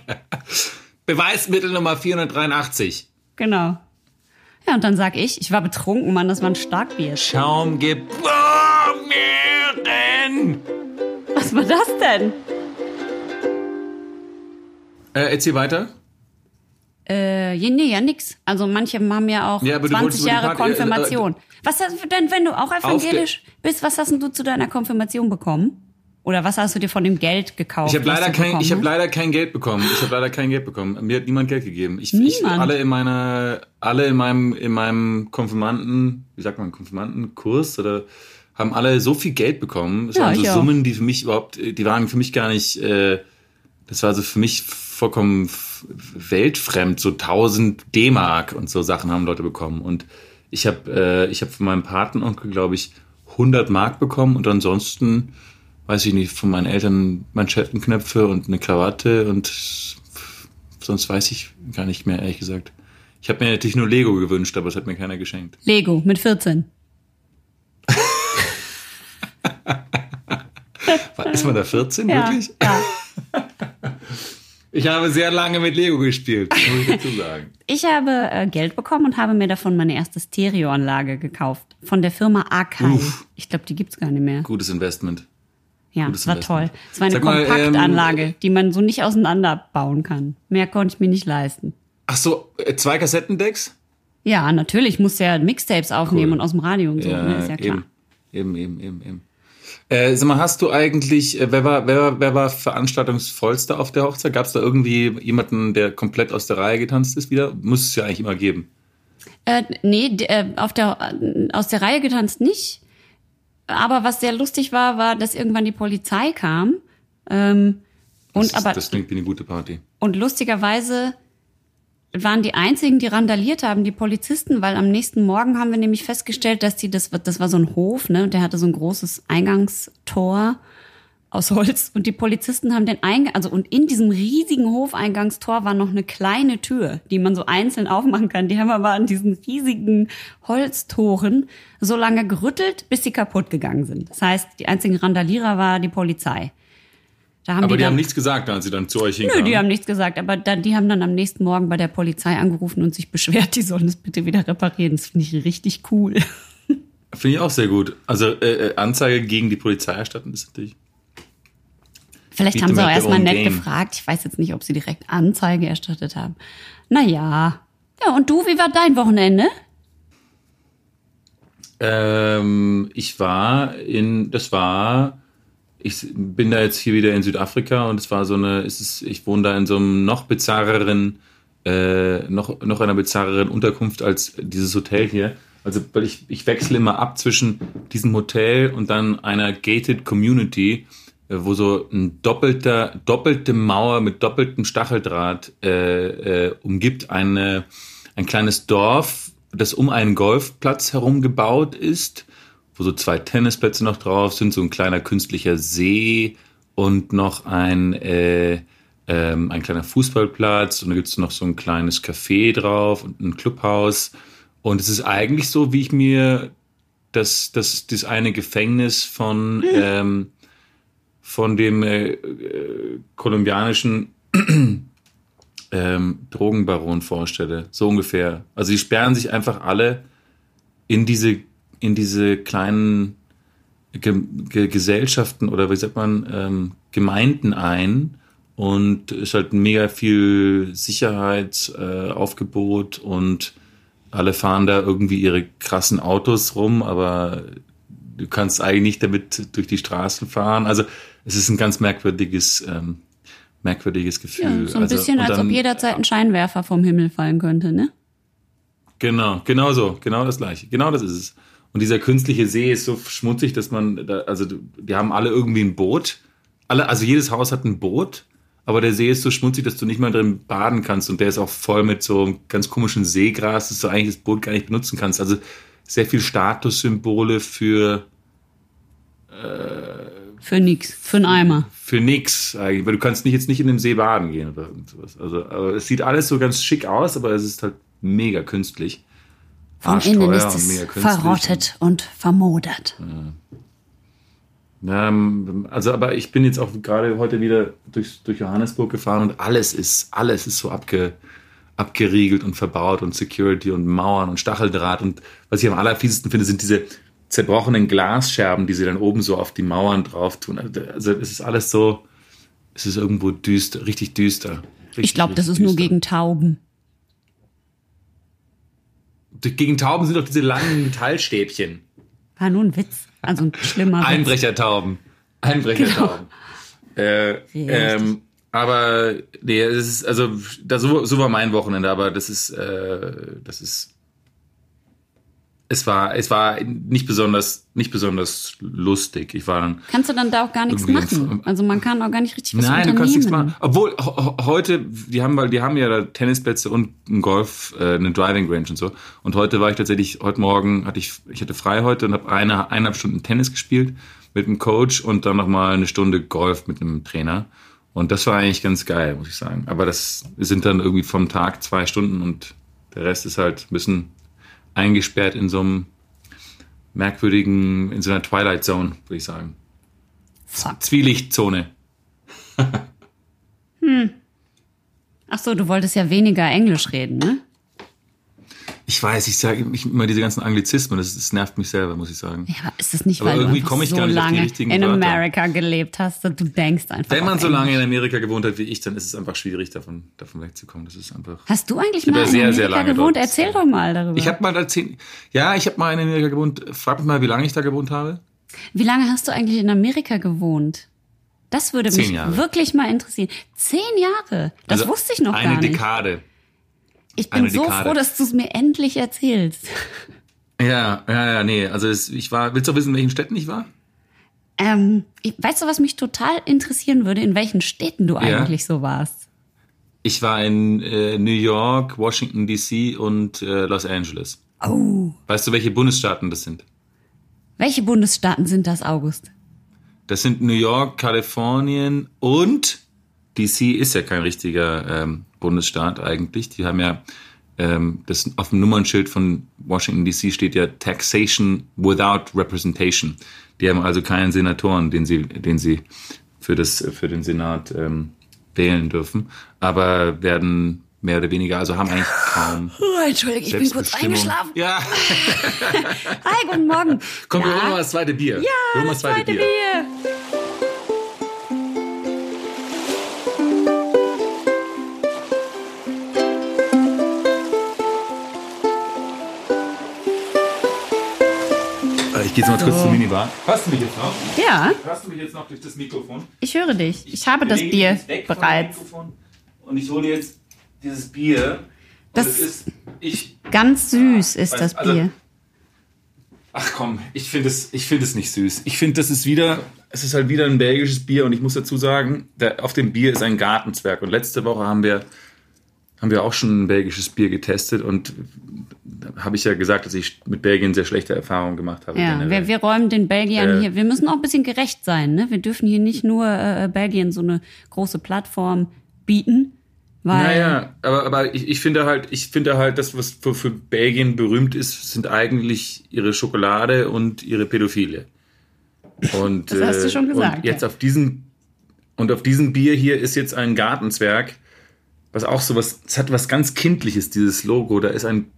Speaker 2: Beweismittel Nummer 483.
Speaker 1: Genau. Ja, und dann sag ich, ich war betrunken, Mann, das war ein Starkbier.
Speaker 2: Schaumgeboren.
Speaker 1: Was war das denn?
Speaker 2: Äh, erzähl weiter.
Speaker 1: Äh, nee, ja, nix. Also manche haben ja auch
Speaker 2: Ja, aber du
Speaker 1: 20
Speaker 2: wolltest über die
Speaker 1: Jahre
Speaker 2: Party- äh,
Speaker 1: Konfirmation. Was hast du denn, wenn du auch evangelisch bist, was hast denn du zu deiner Konfirmation bekommen? Oder was hast du dir von dem Geld gekauft?
Speaker 2: Ich habe leider kein, ich
Speaker 1: hast?
Speaker 2: leider kein Geld bekommen. Ich habe leider kein Geld bekommen. Mir hat niemand Geld gegeben. Ich, ich alle in meiner, alle in meinem, in meinem Konfirmanden, wie sagt man, Konfirmandenkurs oder haben alle so viel Geld bekommen. Das
Speaker 1: Ja,
Speaker 2: waren so. Summen, die für mich überhaupt, die waren für mich gar nicht, äh, das war so für mich vollkommen weltfremd. So 1000 D-Mark und so Sachen haben Leute bekommen. Und ich habe, äh, ich habe von meinem Patenonkel, glaube ich, 100 Mark bekommen und ansonsten weiß ich nicht, von meinen Eltern Manschettenknöpfe und eine Krawatte und sonst weiß ich gar nicht mehr, ehrlich gesagt. Ich habe mir natürlich nur Lego gewünscht, aber es hat mir keiner geschenkt.
Speaker 1: Lego mit 14.
Speaker 2: War- Ist man da 14
Speaker 1: Ja,
Speaker 2: wirklich?
Speaker 1: ja.
Speaker 2: Ich habe sehr lange mit Lego gespielt, muss ich dazu sagen.
Speaker 1: Ich habe äh, Geld bekommen und habe mir davon meine erste Stereoanlage gekauft. Von der Firma Akai.
Speaker 2: Uff.
Speaker 1: Ich glaube, die gibt's gar nicht mehr.
Speaker 2: Gutes Investment.
Speaker 1: Ja,
Speaker 2: Gutes
Speaker 1: es war
Speaker 2: Investment.
Speaker 1: toll. Es war eine
Speaker 2: Sag mal,
Speaker 1: Kompaktanlage,
Speaker 2: ähm,
Speaker 1: die man so nicht auseinanderbauen kann. Mehr konnte ich mir nicht leisten.
Speaker 2: Ach so, äh, zwei Kassettendecks?
Speaker 1: Ja, natürlich, ich musste ja Mixtapes aufnehmen
Speaker 2: Cool.
Speaker 1: und aus dem Radio und so, ne, ist ja klar.
Speaker 2: Eben, eben, eben, eben. eben. Äh, sag mal, hast du eigentlich, äh, wer war, wer, wer war veranstaltungsvollster auf der Hochzeit? Gab es da irgendwie jemanden, der komplett aus der Reihe getanzt ist wieder? Muss es ja eigentlich immer geben.
Speaker 1: Äh, nee, äh, auf der, äh, aus der Reihe getanzt nicht. Aber was sehr lustig war, war, dass irgendwann die Polizei kam. Ähm, und
Speaker 2: Das,
Speaker 1: aber
Speaker 2: das klingt wie eine gute Party.
Speaker 1: Und lustigerweise waren die einzigen, die randaliert haben, die Polizisten, weil am nächsten Morgen haben wir nämlich festgestellt, dass die, das, das war so ein Hof, ne, der hatte so ein großes Eingangstor. aus Holz und die Polizisten haben den Eingang, also und in diesem riesigen Hofeingangstor war noch eine kleine Tür, die man so einzeln aufmachen kann. Die haben aber an diesen riesigen Holztoren so lange gerüttelt, bis sie kaputt gegangen sind. Das heißt, die einzigen Randalierer war die Polizei.
Speaker 2: Haben aber die, die dann, haben nichts gesagt, als sie dann zu euch hinkamen.
Speaker 1: Nö, die haben nichts gesagt, aber dann, die haben dann am nächsten Morgen bei der Polizei angerufen und sich beschwert, die sollen es bitte wieder reparieren. Das finde ich richtig cool.
Speaker 2: Finde ich auch sehr gut. Also äh, äh Anzeige gegen die Polizei erstatten ist natürlich
Speaker 1: Vielleicht haben sie auch erstmal nett game. gefragt. Ich weiß jetzt nicht, ob sie direkt Anzeige erstattet haben. Naja. Ja, und du, wie war dein Wochenende?
Speaker 2: Ähm, ich war in, das war, ich bin da jetzt hier wieder in Südafrika und es war so eine, es ist, ich wohne da in so einem noch bizarreren, äh, noch, noch einer bizarreren Unterkunft als dieses Hotel hier. Also, weil ich, ich wechsle immer ab zwischen diesem Hotel und dann einer gated Community äh, wo so ein doppelter, doppelte Mauer mit doppeltem Stacheldraht äh, äh, umgibt eine, ein kleines Dorf, das um einen Golfplatz herum gebaut ist, wo so zwei Tennisplätze noch drauf sind, so ein kleiner künstlicher See und noch ein, äh, ähm, ein kleiner Fußballplatz und da gibt es noch so ein kleines Café drauf und ein Clubhaus. Und es ist eigentlich so, wie ich mir das, das, das eine Gefängnis von ähm, von dem äh, äh, kolumbianischen ähm, Drogenbaron vorstelle. So ungefähr. Also die sperren sich einfach alle in diese, in diese kleinen Ge Ge Gesellschaften oder wie sagt man, ähm, Gemeinden ein und es ist halt mega viel Sicherheitsaufgebot äh, und alle fahren da irgendwie ihre krassen Autos rum, aber du kannst eigentlich nicht damit durch die Straßen fahren. Also es ist ein ganz merkwürdiges, ähm, merkwürdiges Gefühl.
Speaker 1: Ja, so ein also, bisschen, als dann, ob jederzeit ein Scheinwerfer vom Himmel fallen könnte, ne?
Speaker 2: Genau, genau so, genau das gleiche. Genau das ist es. Und dieser künstliche See ist so schmutzig, dass man, da, also die haben alle irgendwie ein Boot. Alle, also jedes Haus hat ein Boot, aber der See ist so schmutzig, dass du nicht mal drin baden kannst. Und der ist auch voll mit so ganz komischen Seegras, dass du eigentlich das Boot gar nicht benutzen kannst. Also sehr viel Statussymbole für
Speaker 1: äh, für nix, für einen Eimer.
Speaker 2: Für nix eigentlich, weil du kannst nicht, jetzt nicht in dem See baden gehen oder sowas. Also, also es sieht alles so ganz schick aus, aber es ist halt mega künstlich.
Speaker 1: Von innen ist es verrottet und vermodert.
Speaker 2: Ja. also, aber ich bin jetzt auch gerade heute wieder durch, durch Johannesburg gefahren und alles ist, alles ist so abge, abgeriegelt und verbaut und Security und Mauern und Stacheldraht und was ich am allerfiesesten finde, sind diese zerbrochenen Glasscherben, die sie dann oben so auf die Mauern drauf tun. Also es ist alles so, es ist irgendwo düster, richtig düster. Richtig,
Speaker 1: ich glaube, das ist düster. nur gegen Tauben.
Speaker 2: Gegen Tauben sind doch diese langen Metallstäbchen.
Speaker 1: War nur ein Witz. Also ein schlimmer Witz.
Speaker 2: Einbrechertauben. Einbrechertauben. Genau. Äh, ähm, aber nee, es ist also das, so, so war mein Wochenende, aber das ist äh, das ist es war, es war nicht besonders, nicht besonders lustig. Ich war dann.
Speaker 1: Kannst du dann da auch gar nichts machen? Also man kann auch gar nicht richtig was Nein, du kannst nichts machen.
Speaker 2: Obwohl heute, die haben, weil die haben ja da Tennisplätze und ein Golf, äh, eine Driving Range und so. Und heute war ich tatsächlich, heute Morgen hatte ich, ich hatte frei heute und habe eine, eineinhalb Stunden Tennis gespielt mit einem Coach und dann nochmal eine Stunde Golf mit einem Trainer. Und das war eigentlich ganz geil, muss ich sagen. Aber das sind dann irgendwie vom Tag zwei Stunden und der Rest ist halt ein bisschen eingesperrt in so einem merkwürdigen, in so einer Twilight Zone, würde ich sagen. Fuck. Zwielichtzone.
Speaker 1: hm. Ach so, du wolltest ja weniger Englisch reden, ne?
Speaker 2: Ich weiß, ich sage immer diese ganzen Anglizismen, das, das, nervt mich selber, muss ich sagen.
Speaker 1: Ja, aber ist das nicht, weil aber du so lange in Amerika gelebt hast, dass du denkst einfach.
Speaker 2: Wenn man so lange in Amerika gewohnt hat wie ich, dann ist es einfach schwierig, davon, davon wegzukommen. Das ist einfach.
Speaker 1: Hast du eigentlich mal in sehr, Amerika gewohnt? Dort. Erzähl doch mal darüber.
Speaker 2: Ich habe mal da zehn, ja, ich habe mal in Amerika gewohnt. Frag mich mal, wie lange ich da gewohnt habe.
Speaker 1: Wie lange hast du eigentlich in Amerika gewohnt? Das würde mich wirklich mal interessieren. Zehn Jahre? Das also wusste ich noch gar nicht.
Speaker 2: Eine Dekade.
Speaker 1: Ich bin so froh, dass du es mir endlich erzählst.
Speaker 2: Ja, ja, ja, nee. Also es, ich war. Willst du wissen, in welchen Städten ich war?
Speaker 1: Ähm, ich, weißt du, was mich total interessieren würde, in welchen Städten du ja. eigentlich so warst?
Speaker 2: Ich war in äh, New York, Washington D.C. und äh, Los Angeles.
Speaker 1: Oh.
Speaker 2: Weißt du, welche Bundesstaaten das sind?
Speaker 1: Welche Bundesstaaten sind das, August?
Speaker 2: Das sind New York, Kalifornien und DC ist ja kein richtiger ähm, Bundesstaat eigentlich. Die haben ja ähm, das auf dem Nummernschild von Washington DC steht ja Taxation without Representation. Die haben also keinen Senatoren, den sie, den sie für das für den Senat ähm, wählen dürfen, aber werden mehr oder weniger, also haben eigentlich kaum.
Speaker 1: Oh, Entschuldige, ich bin kurz eingeschlafen.
Speaker 2: Ja,
Speaker 1: Hi, guten Morgen.
Speaker 2: komm, wir
Speaker 1: Ja.
Speaker 2: holen mal das zweite Bier.
Speaker 1: Ja,
Speaker 2: wir holen mal
Speaker 1: das zweite Bier.
Speaker 2: Äh, Ich gehe jetzt mal kurz zur Minibar. Hörst du mich jetzt noch?
Speaker 1: Ja,
Speaker 2: Hörst du mich jetzt noch durch das Mikrofon?
Speaker 1: ich höre dich. Ich habe das Bier bereits.
Speaker 2: Mikrofon Und ich hole jetzt dieses Bier.
Speaker 1: Das-
Speaker 2: es ist, ich,
Speaker 1: Ganz süß ist
Speaker 2: Weil-
Speaker 1: das
Speaker 2: also-
Speaker 1: Bier.
Speaker 2: ach komm, ich finde es, ich finde es nicht süß. Ich finde, das ist wieder, es ist halt wieder ein belgisches Bier und ich muss dazu sagen, der, auf dem Bier ist ein Gartenzwerg. Und letzte Woche haben wir, haben wir auch schon ein belgisches Bier getestet und habe ich ja gesagt, dass ich mit Belgien sehr schlechte Erfahrungen gemacht habe.
Speaker 1: Ja, wir, wir räumen den Belgiern
Speaker 2: Äh,
Speaker 1: hier. Wir müssen auch ein bisschen gerecht sein. Ne? Wir dürfen hier nicht nur äh, Belgien so eine große Plattform bieten, weil
Speaker 2: Naja, aber, aber ich, ich finde halt, ich finde halt, das, was für, für Belgien berühmt ist, sind eigentlich ihre Schokolade und ihre Pädophile. Und,
Speaker 1: Das hast du
Speaker 2: äh,
Speaker 1: schon gesagt,
Speaker 2: Und jetzt
Speaker 1: ja.
Speaker 2: auf diesem, und auf diesem Bier hier ist jetzt ein Gartenzwerg, was auch so was, es hat was ganz Kindliches, dieses Logo. Da ist ein,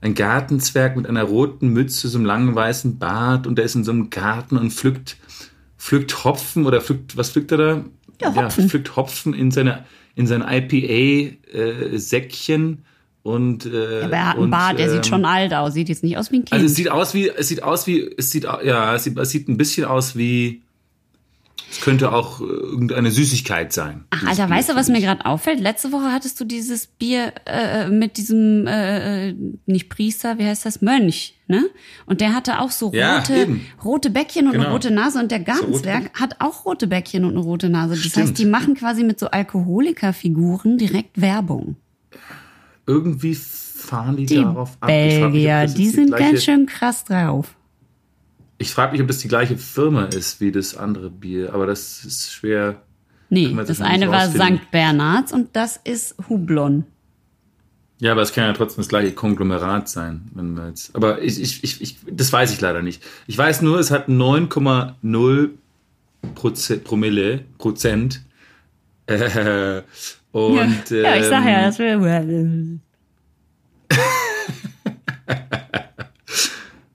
Speaker 2: ein Gartenzwerg mit einer roten Mütze, so einem langen weißen Bart und der ist in so einem Garten und pflückt, pflückt Hopfen oder pflückt, was pflückt er da?
Speaker 1: Ja, Hopfen.
Speaker 2: pflückt Hopfen in seine, in sein IPA-Säckchen und, äh,
Speaker 1: aber er hat einen
Speaker 2: und,
Speaker 1: Bart, der
Speaker 2: ähm,
Speaker 1: sieht schon alt aus, sieht jetzt nicht aus wie ein Kind.
Speaker 2: Also es sieht aus wie, es sieht aus wie, es sieht, ja, es sieht, es sieht ein bisschen aus wie, es könnte auch äh, irgendeine Süßigkeit sein.
Speaker 1: Ach, Alter,
Speaker 2: Bier,
Speaker 1: weißt du, was mir gerade auffällt? Letzte Woche hattest du dieses Bier äh, mit diesem, äh, nicht Priester, wie heißt das? Mönch, ne? Und der hatte auch so
Speaker 2: Ja,
Speaker 1: rote,
Speaker 2: eben.
Speaker 1: rote Bäckchen und eine
Speaker 2: Genau.
Speaker 1: rote Nase und der Gartenzwerg hat auch rote Bäckchen und eine rote Nase. Das
Speaker 2: Stimmt.
Speaker 1: heißt, die machen quasi mit so Alkoholikerfiguren direkt Werbung.
Speaker 2: Irgendwie fahren die,
Speaker 1: Die
Speaker 2: darauf ab.
Speaker 1: Belgier,
Speaker 2: jetzt
Speaker 1: die sind ganz schön krass drauf.
Speaker 2: Ich frage mich, ob das die gleiche Firma ist wie das andere Bier, aber das ist schwer.
Speaker 1: Nee, das eine war? St. Bernards und das ist Hublon.
Speaker 2: Ja, aber es kann ja trotzdem das gleiche Konglomerat sein, wenn wir jetzt. Aber ich, ich, ich, ich, das weiß ich leider nicht. Ich weiß nur, es hat 9,0 Proze- Promille Prozent. Äh, und
Speaker 1: ja, ich sag ja,
Speaker 2: ähm,
Speaker 1: das wäre.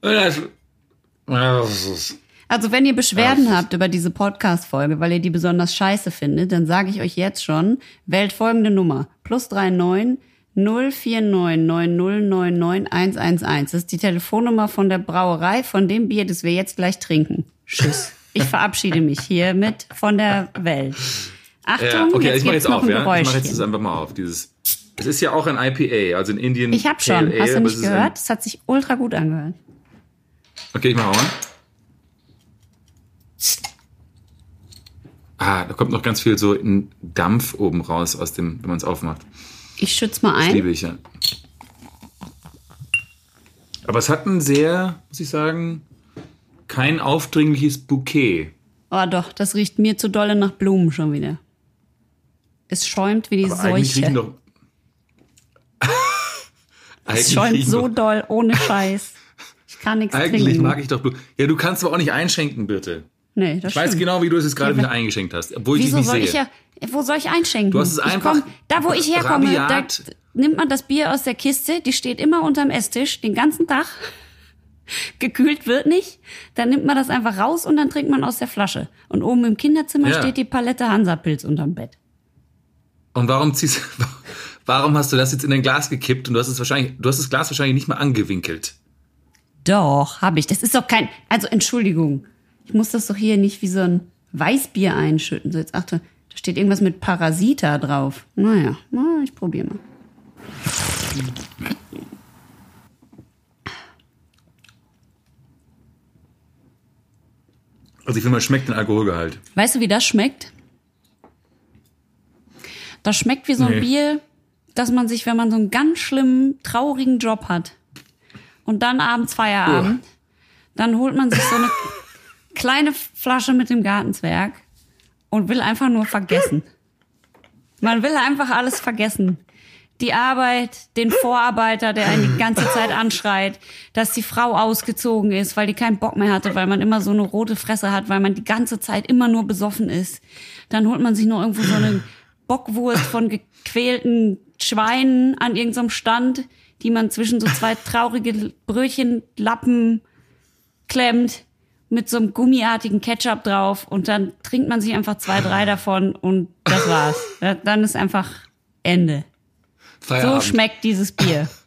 Speaker 2: das, das
Speaker 1: Also wenn ihr Beschwerden habt über diese Podcast-Folge, weil ihr die besonders scheiße findet, dann sage ich euch jetzt schon, wählt folgende Nummer. Plus 39 049 9099 111. Das ist die Telefonnummer von der Brauerei, von dem Bier, das wir jetzt gleich trinken. Tschüss. Ich verabschiede mich hiermit von der Welt. Achtung,
Speaker 2: ja, okay,
Speaker 1: jetzt
Speaker 2: ich mache jetzt auf, ja. Ich mache jetzt das einfach mal auf. Dieses. Es ist ja auch ein IPA, also ein Indian.
Speaker 1: Ich hab schon.
Speaker 2: Pale
Speaker 1: Hast du nicht gehört? Es hat sich ultra gut angehört.
Speaker 2: Okay, ich mache auch mal. Ah, da kommt noch ganz viel so in Dampf oben raus aus dem, wenn man es aufmacht.
Speaker 1: Ich schütze mal
Speaker 2: Das
Speaker 1: ein.
Speaker 2: liebe ich ja. Aber es hat ein sehr, muss ich sagen, kein aufdringliches Bouquet.
Speaker 1: Oh doch, das riecht mir zu dolle nach Blumen schon wieder. Es schäumt wie die
Speaker 2: Aber eigentlich
Speaker 1: Seuche.
Speaker 2: riechen doch.
Speaker 1: Es
Speaker 2: eigentlich
Speaker 1: schäumt so doll, ohne Scheiß. Ich kann nichts
Speaker 2: Eigentlich
Speaker 1: trinken.
Speaker 2: mag ich doch Blumen. Ja, du kannst aber auch nicht einschenken, bitte.
Speaker 1: nee, das
Speaker 2: Ich weiß
Speaker 1: stimmt.
Speaker 2: genau, wie du es jetzt gerade
Speaker 1: Ja,
Speaker 2: wieder eingeschenkt hast, obwohl ich
Speaker 1: Wieso soll
Speaker 2: nicht
Speaker 1: ich
Speaker 2: sehe.
Speaker 1: ja, wo soll ich einschenken?
Speaker 2: Du hast es
Speaker 1: ich
Speaker 2: einfach
Speaker 1: komm, da wo ich herkomme, da nimmt man das Bier aus der Kiste, die steht immer unterm Esstisch, den ganzen Tag. Gekühlt wird nicht. Dann nimmt man das einfach raus und dann trinkt man aus der Flasche. Und oben im Kinderzimmer
Speaker 2: Ja.
Speaker 1: steht die Palette Hansapilz unterm Bett.
Speaker 2: Und warum ziehst warum hast du das jetzt in dein Glas gekippt und du hast es wahrscheinlich, du hast das Glas wahrscheinlich nicht mal angewinkelt.
Speaker 1: Doch, habe ich. Das ist doch kein. Also Entschuldigung, ich muss das doch hier nicht wie so ein Weißbier einschütten. So jetzt achte, da steht irgendwas mit Parasita drauf. Naja, na, ich probiere mal.
Speaker 2: Also ich finde, man schmeckt den Alkoholgehalt.
Speaker 1: Weißt du, wie das schmeckt? Das schmeckt wie so ein
Speaker 2: Nee.
Speaker 1: Bier, dass man sich, wenn man so einen ganz schlimmen, traurigen Job hat und dann abends Feierabend, dann holt man sich so eine kleine Flasche mit dem Gartenzwerg und will einfach nur vergessen. Man will einfach alles vergessen. Die Arbeit, den Vorarbeiter, der einen die ganze Zeit anschreit, dass die Frau ausgezogen ist, weil die keinen Bock mehr hatte, weil man immer so eine rote Fresse hat, weil man die ganze Zeit immer nur besoffen ist. Dann holt man sich noch irgendwo so eine Bockwurst von gequälten Schweinen an irgendeinem Stand, die man zwischen so zwei traurige Brötchenlappen klemmt mit so einem gummiartigen Ketchup drauf und dann trinkt man sich einfach zwei, drei davon und das war's. Dann ist einfach Ende.
Speaker 2: Feierabend.
Speaker 1: So schmeckt dieses Bier.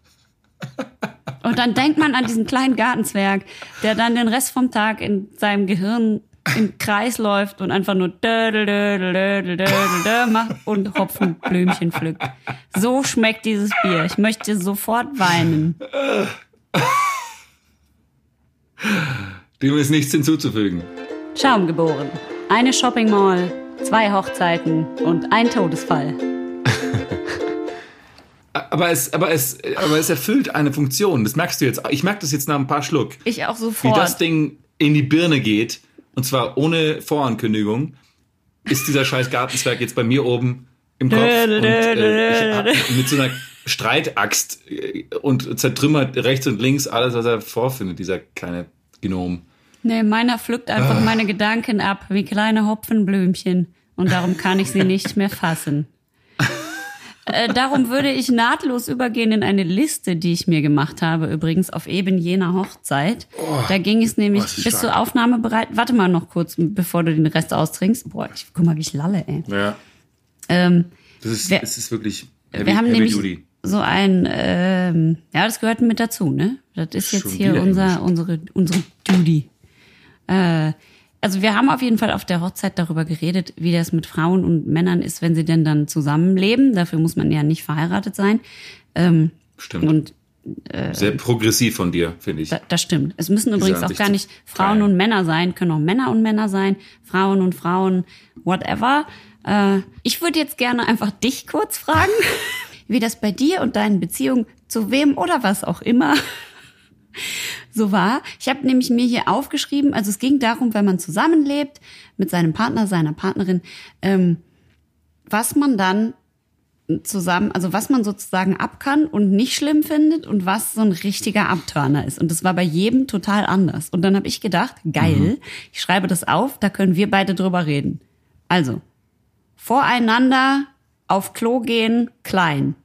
Speaker 1: Und dann denkt man an diesen kleinen Gartenzwerg, der dann den Rest vom Tag in seinem Gehirn im Kreis läuft und einfach nur dödel, dödel, dödel, dödel, dödel macht und Hopfenblümchen pflückt. So schmeckt dieses Bier. Ich möchte sofort weinen.
Speaker 2: Dem ist nichts hinzuzufügen.
Speaker 1: Schaum geboren. Eine Shopping Mall, zwei Hochzeiten und ein Todesfall.
Speaker 2: Aber es, aber es, aber es erfüllt eine Funktion. Das merkst du jetzt. Ich merke das jetzt nach ein paar Schluck.
Speaker 1: Ich auch
Speaker 2: Wie
Speaker 1: sofort.
Speaker 2: das Ding in die Birne geht, und zwar ohne Vorankündigung, ist dieser scheiß Gartenzwerg jetzt bei mir oben im Kopf und äh, ich, mit so einer Streitaxt äh, und zertrümmert rechts und links alles, was er vorfindet, dieser kleine Gnom.
Speaker 1: Nee, meiner pflückt einfach
Speaker 2: Ah.
Speaker 1: meine Gedanken ab, wie kleine Hopfenblümchen. Und darum kann ich sie nicht mehr fassen. Äh, darum würde ich nahtlos übergehen in eine Liste, die ich mir gemacht habe, übrigens auf eben jener Hochzeit. da ging es nämlich,
Speaker 2: Oh,
Speaker 1: bist du aufnahmebereit? Warte mal noch kurz, bevor du den Rest austrinkst. Boah, ich, guck mal, wie ich lalle, ey.
Speaker 2: Ja.
Speaker 1: Ähm,
Speaker 2: Das ist,
Speaker 1: Wir-
Speaker 2: es ist wirklich heavy,
Speaker 1: wir haben
Speaker 2: heavy
Speaker 1: nämlich
Speaker 2: duty.
Speaker 1: so ein, ähm, ja, das gehört mit dazu, ne? Das ist jetzt
Speaker 2: Schon
Speaker 1: hier unser, unsere, unsere Duty. Äh, also wir haben auf jeden Fall auf der Hochzeit darüber geredet, wie das mit Frauen und Männern ist, wenn sie denn dann zusammenleben. Dafür muss man ja nicht verheiratet sein. Ähm,
Speaker 2: Stimmt.
Speaker 1: und
Speaker 2: Sehr progressiv von dir, finde ich.
Speaker 1: da, das stimmt. Es müssen übrigens auch gar nicht Frauen und Männer sein, können auch Männer und Männer sein, Frauen und Frauen, whatever. Äh, ich würde jetzt gerne einfach dich kurz fragen, wie das bei dir und deinen Beziehungen zu wem oder was auch immer so war. Ich habe nämlich mir hier aufgeschrieben, also es ging darum, wenn man zusammenlebt mit seinem Partner, seiner Partnerin, ähm, was man dann zusammen, also was man sozusagen ab kann und nicht schlimm findet und was so ein richtiger Abturner ist. Und das war bei jedem total anders. Und dann habe ich gedacht, geil, ich schreibe das auf, da können wir beide drüber reden. Also, voreinander auf Klo gehen, klein.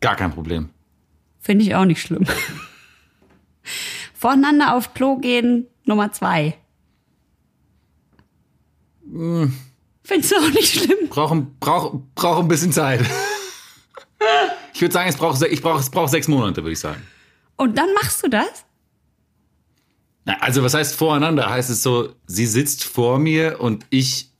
Speaker 2: Gar kein Problem.
Speaker 1: Finde ich auch nicht schlimm. Voreinander auf Klo gehen, Nummer zwei. Findest du auch nicht schlimm?
Speaker 2: Brauchen, brauch, brauch ein bisschen Zeit. Ich würde sagen, es braucht, ich brauch, es braucht sechs Monate, würde ich sagen.
Speaker 1: Und dann machst du das?
Speaker 2: Na, Also, was heißt voreinander? Heißt es so, sie sitzt vor mir und ich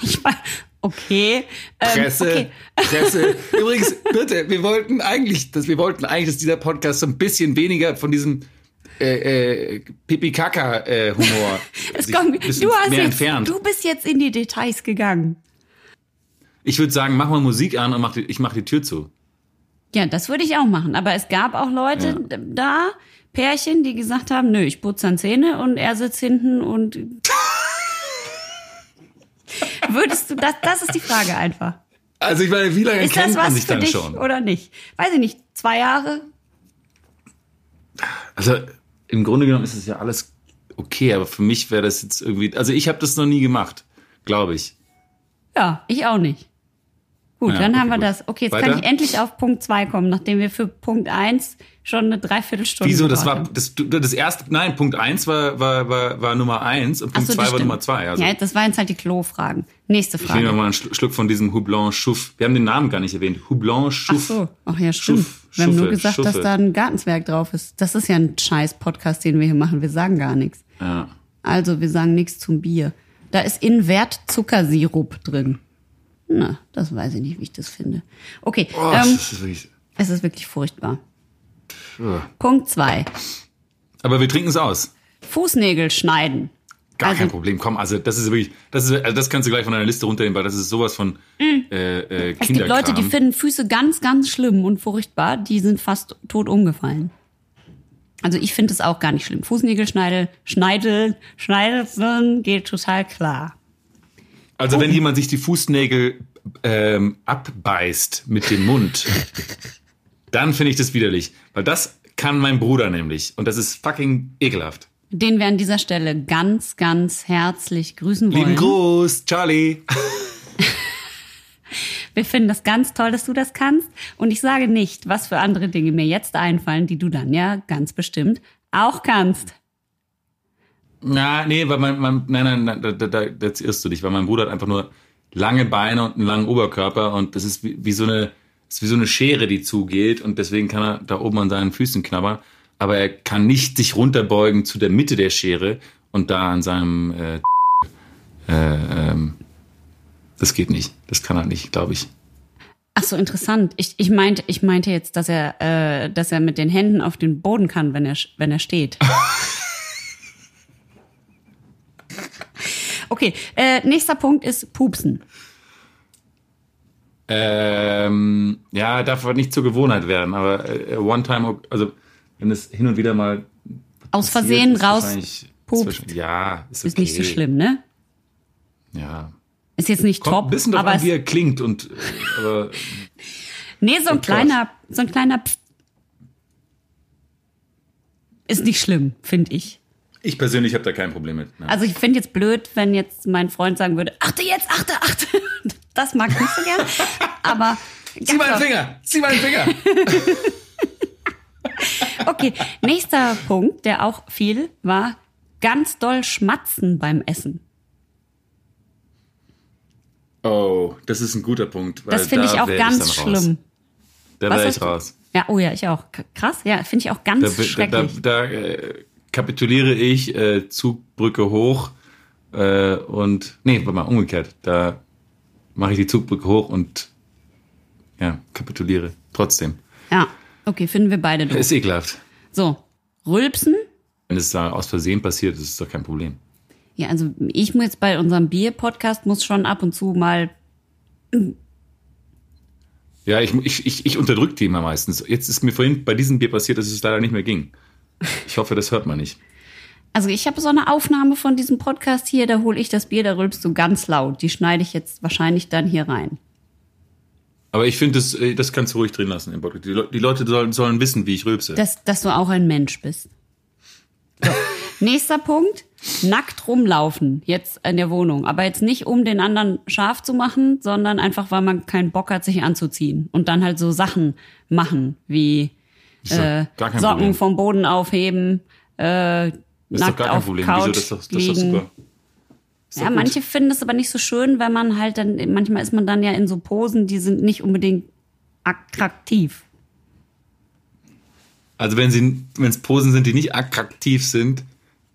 Speaker 1: Ich war, okay. Ähm,
Speaker 2: presse,
Speaker 1: okay.
Speaker 2: presse. Übrigens, bitte, wir wollten eigentlich, dass wir wollten eigentlich, dass dieser Podcast so ein bisschen weniger von diesem äh, äh, Pipi-Kaka-Humor
Speaker 1: Es
Speaker 2: sich
Speaker 1: kommt,
Speaker 2: ein bisschen
Speaker 1: du, hast jetzt,
Speaker 2: entfernt.
Speaker 1: du bist jetzt in die Details gegangen.
Speaker 2: Ich würde sagen, mach mal Musik an und mach die, ich mach die Tür zu.
Speaker 1: Ja, das würde ich auch machen. Aber es gab auch Leute
Speaker 2: Ja.
Speaker 1: da, Pärchen, die gesagt haben, nö, ich putze dann Zähne und er sitzt hinten und würdest du, das, das ist die Frage einfach.
Speaker 2: Also ich meine, wie lange
Speaker 1: Ist das
Speaker 2: kennt man
Speaker 1: was
Speaker 2: sich
Speaker 1: für
Speaker 2: dann
Speaker 1: dich
Speaker 2: schon?
Speaker 1: oder nicht? Weiß ich nicht, zwei Jahre?
Speaker 2: Also im Grunde genommen ist es ja alles okay, aber für mich wäre das jetzt irgendwie, also ich habe das noch nie gemacht, glaube ich.
Speaker 1: Ja, ich auch nicht. Gut,
Speaker 2: Ja,
Speaker 1: dann
Speaker 2: okay,
Speaker 1: haben wir
Speaker 2: gut.
Speaker 1: das. Okay, jetzt
Speaker 2: Weiter?
Speaker 1: kann ich endlich auf Punkt zwei kommen, nachdem wir für Punkt eins schon eine Dreiviertelstunde
Speaker 2: Wieso? Das war das, das erste, nein, Punkt eins war, war, war, war Nummer eins und
Speaker 1: Ach
Speaker 2: Punkt
Speaker 1: so,
Speaker 2: zwei
Speaker 1: das
Speaker 2: war. Nummer zwei. Also
Speaker 1: ja, das waren jetzt halt die Klo-Fragen. Nächste
Speaker 2: ich nehme
Speaker 1: Frage.
Speaker 2: mal einen Schlu- Schluck von diesem Houblon Chouf. Wir haben den Namen gar nicht erwähnt. Houblon
Speaker 1: Ach
Speaker 2: Chouf.
Speaker 1: so, ach ja, stimmt.
Speaker 2: Schuff,
Speaker 1: wir haben nur
Speaker 2: Schuffe,
Speaker 1: gesagt, dass
Speaker 2: Schuffe.
Speaker 1: da ein Gartenzwerg drauf ist. Das ist ja ein scheiß Podcast, den wir hier machen. Wir sagen gar nichts.
Speaker 2: Ja.
Speaker 1: Also, wir sagen nichts zum Bier. Da ist Invert Zuckersirup drin. Na, das weiß ich nicht, wie ich das finde. Okay,
Speaker 2: Oh,
Speaker 1: ähm,
Speaker 2: ist
Speaker 1: es ist wirklich furchtbar.
Speaker 2: Oh.
Speaker 1: Punkt zwei.
Speaker 2: Aber wir trinken es aus.
Speaker 1: Fußnägel schneiden.
Speaker 2: Gar
Speaker 1: Also-
Speaker 2: kein Problem. Komm, also das ist wirklich, das ist, also das kannst du gleich von deiner Liste runternehmen, weil das ist sowas von äh, äh,
Speaker 1: Es gibt Leute, die finden Füße ganz, ganz schlimm und furchtbar. Die sind fast tot umgefallen. Also ich finde es auch gar nicht schlimm. Fußnägel schneidel, schneidel, schneideln geht total klar.
Speaker 2: Also wenn jemand sich die Fußnägel ähm, abbeißt mit dem Mund, dann finde ich das widerlich. Weil das kann mein Bruder nämlich. Und das ist fucking ekelhaft.
Speaker 1: Den wir an dieser Stelle ganz, ganz herzlich grüßen wollen.
Speaker 2: Lieben Gruß, Charlie.
Speaker 1: Wir finden das ganz toll, dass du das kannst. Und ich sage nicht, was für andere Dinge mir jetzt einfallen, die du dann ja ganz bestimmt auch kannst.
Speaker 2: Na, nee, weil mein, mein nein, nein, nein, da, da, da jetzt irrst du dich, weil mein Bruder hat einfach nur lange Beine und einen langen Oberkörper und das ist wie, wie so eine, ist wie so eine Schere, die zugeht und deswegen kann er da oben an seinen Füßen knabbern, aber er kann nicht sich runterbeugen zu der Mitte der Schere und da an seinem, äh, äh, ähm, das geht nicht, das kann er nicht, glaube ich.
Speaker 1: Ach so, interessant. Ich, ich meinte, ich meinte jetzt, dass er, äh, dass er mit den Händen auf den Boden kann, wenn er, wenn er steht. Okay, äh, nächster Punkt ist Pupsen.
Speaker 2: Ähm, ja, darf aber nicht zur Gewohnheit werden, aber äh, one time, also wenn es hin und wieder mal
Speaker 1: Aus
Speaker 2: passiert,
Speaker 1: Versehen raus pupst.
Speaker 2: Ja, ist, okay.
Speaker 1: Ist nicht so schlimm, ne?
Speaker 2: Ja.
Speaker 1: Ist jetzt nicht
Speaker 2: Kommt
Speaker 1: top,
Speaker 2: ein bisschen
Speaker 1: aber
Speaker 2: an, wie er klingt und, aber
Speaker 1: nee, so ein kleiner, so ein kleiner Pst ist nicht schlimm, finde ich.
Speaker 2: ich persönlich habe da kein Problem mit. Ne?
Speaker 1: Also ich finde jetzt blöd, wenn jetzt mein Freund sagen würde, achte jetzt, achte, achte. Das mag ich nicht so gern. Aber
Speaker 2: Zieh meinen Finger! Zieh meinen Finger!
Speaker 1: okay, nächster Punkt, der auch viel war, ganz doll schmatzen beim Essen.
Speaker 2: Oh, das ist ein guter Punkt. Weil
Speaker 1: Das finde
Speaker 2: da
Speaker 1: ich auch ganz
Speaker 2: raus.
Speaker 1: schlimm.
Speaker 2: Da wäre ich raus.
Speaker 1: Ja, oh ja, ich auch. Krass, ja, finde ich auch ganz
Speaker 2: Da, da, da,
Speaker 1: schrecklich.
Speaker 2: da äh, kapituliere ich, äh, Zugbrücke hoch äh, und, nee, warte mal, umgekehrt. Da mache ich die Zugbrücke hoch und ja, kapituliere trotzdem.
Speaker 1: Ja, okay, finden wir beide doof.
Speaker 2: Ist ekelhaft.
Speaker 1: So, Rülpsen.
Speaker 2: Wenn es da aus Versehen passiert, ist es doch kein Problem.
Speaker 1: Ja, also ich muss jetzt bei unserem Bier-Podcast muss schon ab und zu mal,
Speaker 2: Ja, ich, ich, ich, ich unterdrücke die immer meistens. Jetzt ist mir vorhin bei diesem Bier passiert, dass es leider nicht mehr ging. Ich hoffe, das hört man nicht.
Speaker 1: Also ich habe so eine Aufnahme von diesem Podcast hier, da hole ich das Bier, da rülpst du ganz laut. Die schneide ich jetzt wahrscheinlich dann hier rein.
Speaker 2: Aber ich finde, das, äh, das kannst du ruhig drin lassen im Podcast. Die, Le die Leute sollen, sollen wissen, wie ich rülpse.
Speaker 1: Dass, dass du auch ein Mensch bist. So. Nächster Punkt. Nackt rumlaufen, jetzt in der Wohnung. Aber jetzt nicht, um den anderen scharf zu machen, sondern einfach, weil man keinen Bock hat, sich anzuziehen. Und dann halt so Sachen machen, wie äh, Socken
Speaker 2: Problem.
Speaker 1: vom Boden aufheben, äh,
Speaker 2: Das ist doch
Speaker 1: nackt
Speaker 2: gar kein
Speaker 1: auf
Speaker 2: Problem.
Speaker 1: Couch
Speaker 2: Wieso? Das doch, das ist doch
Speaker 1: liegen.
Speaker 2: super. Ist doch
Speaker 1: Ja, manche finden es aber nicht so schön, weil man halt dann, manchmal ist man dann ja in so Posen, die sind nicht unbedingt attraktiv.
Speaker 2: Also wenn sie, wenn es Posen sind, die nicht attraktiv sind,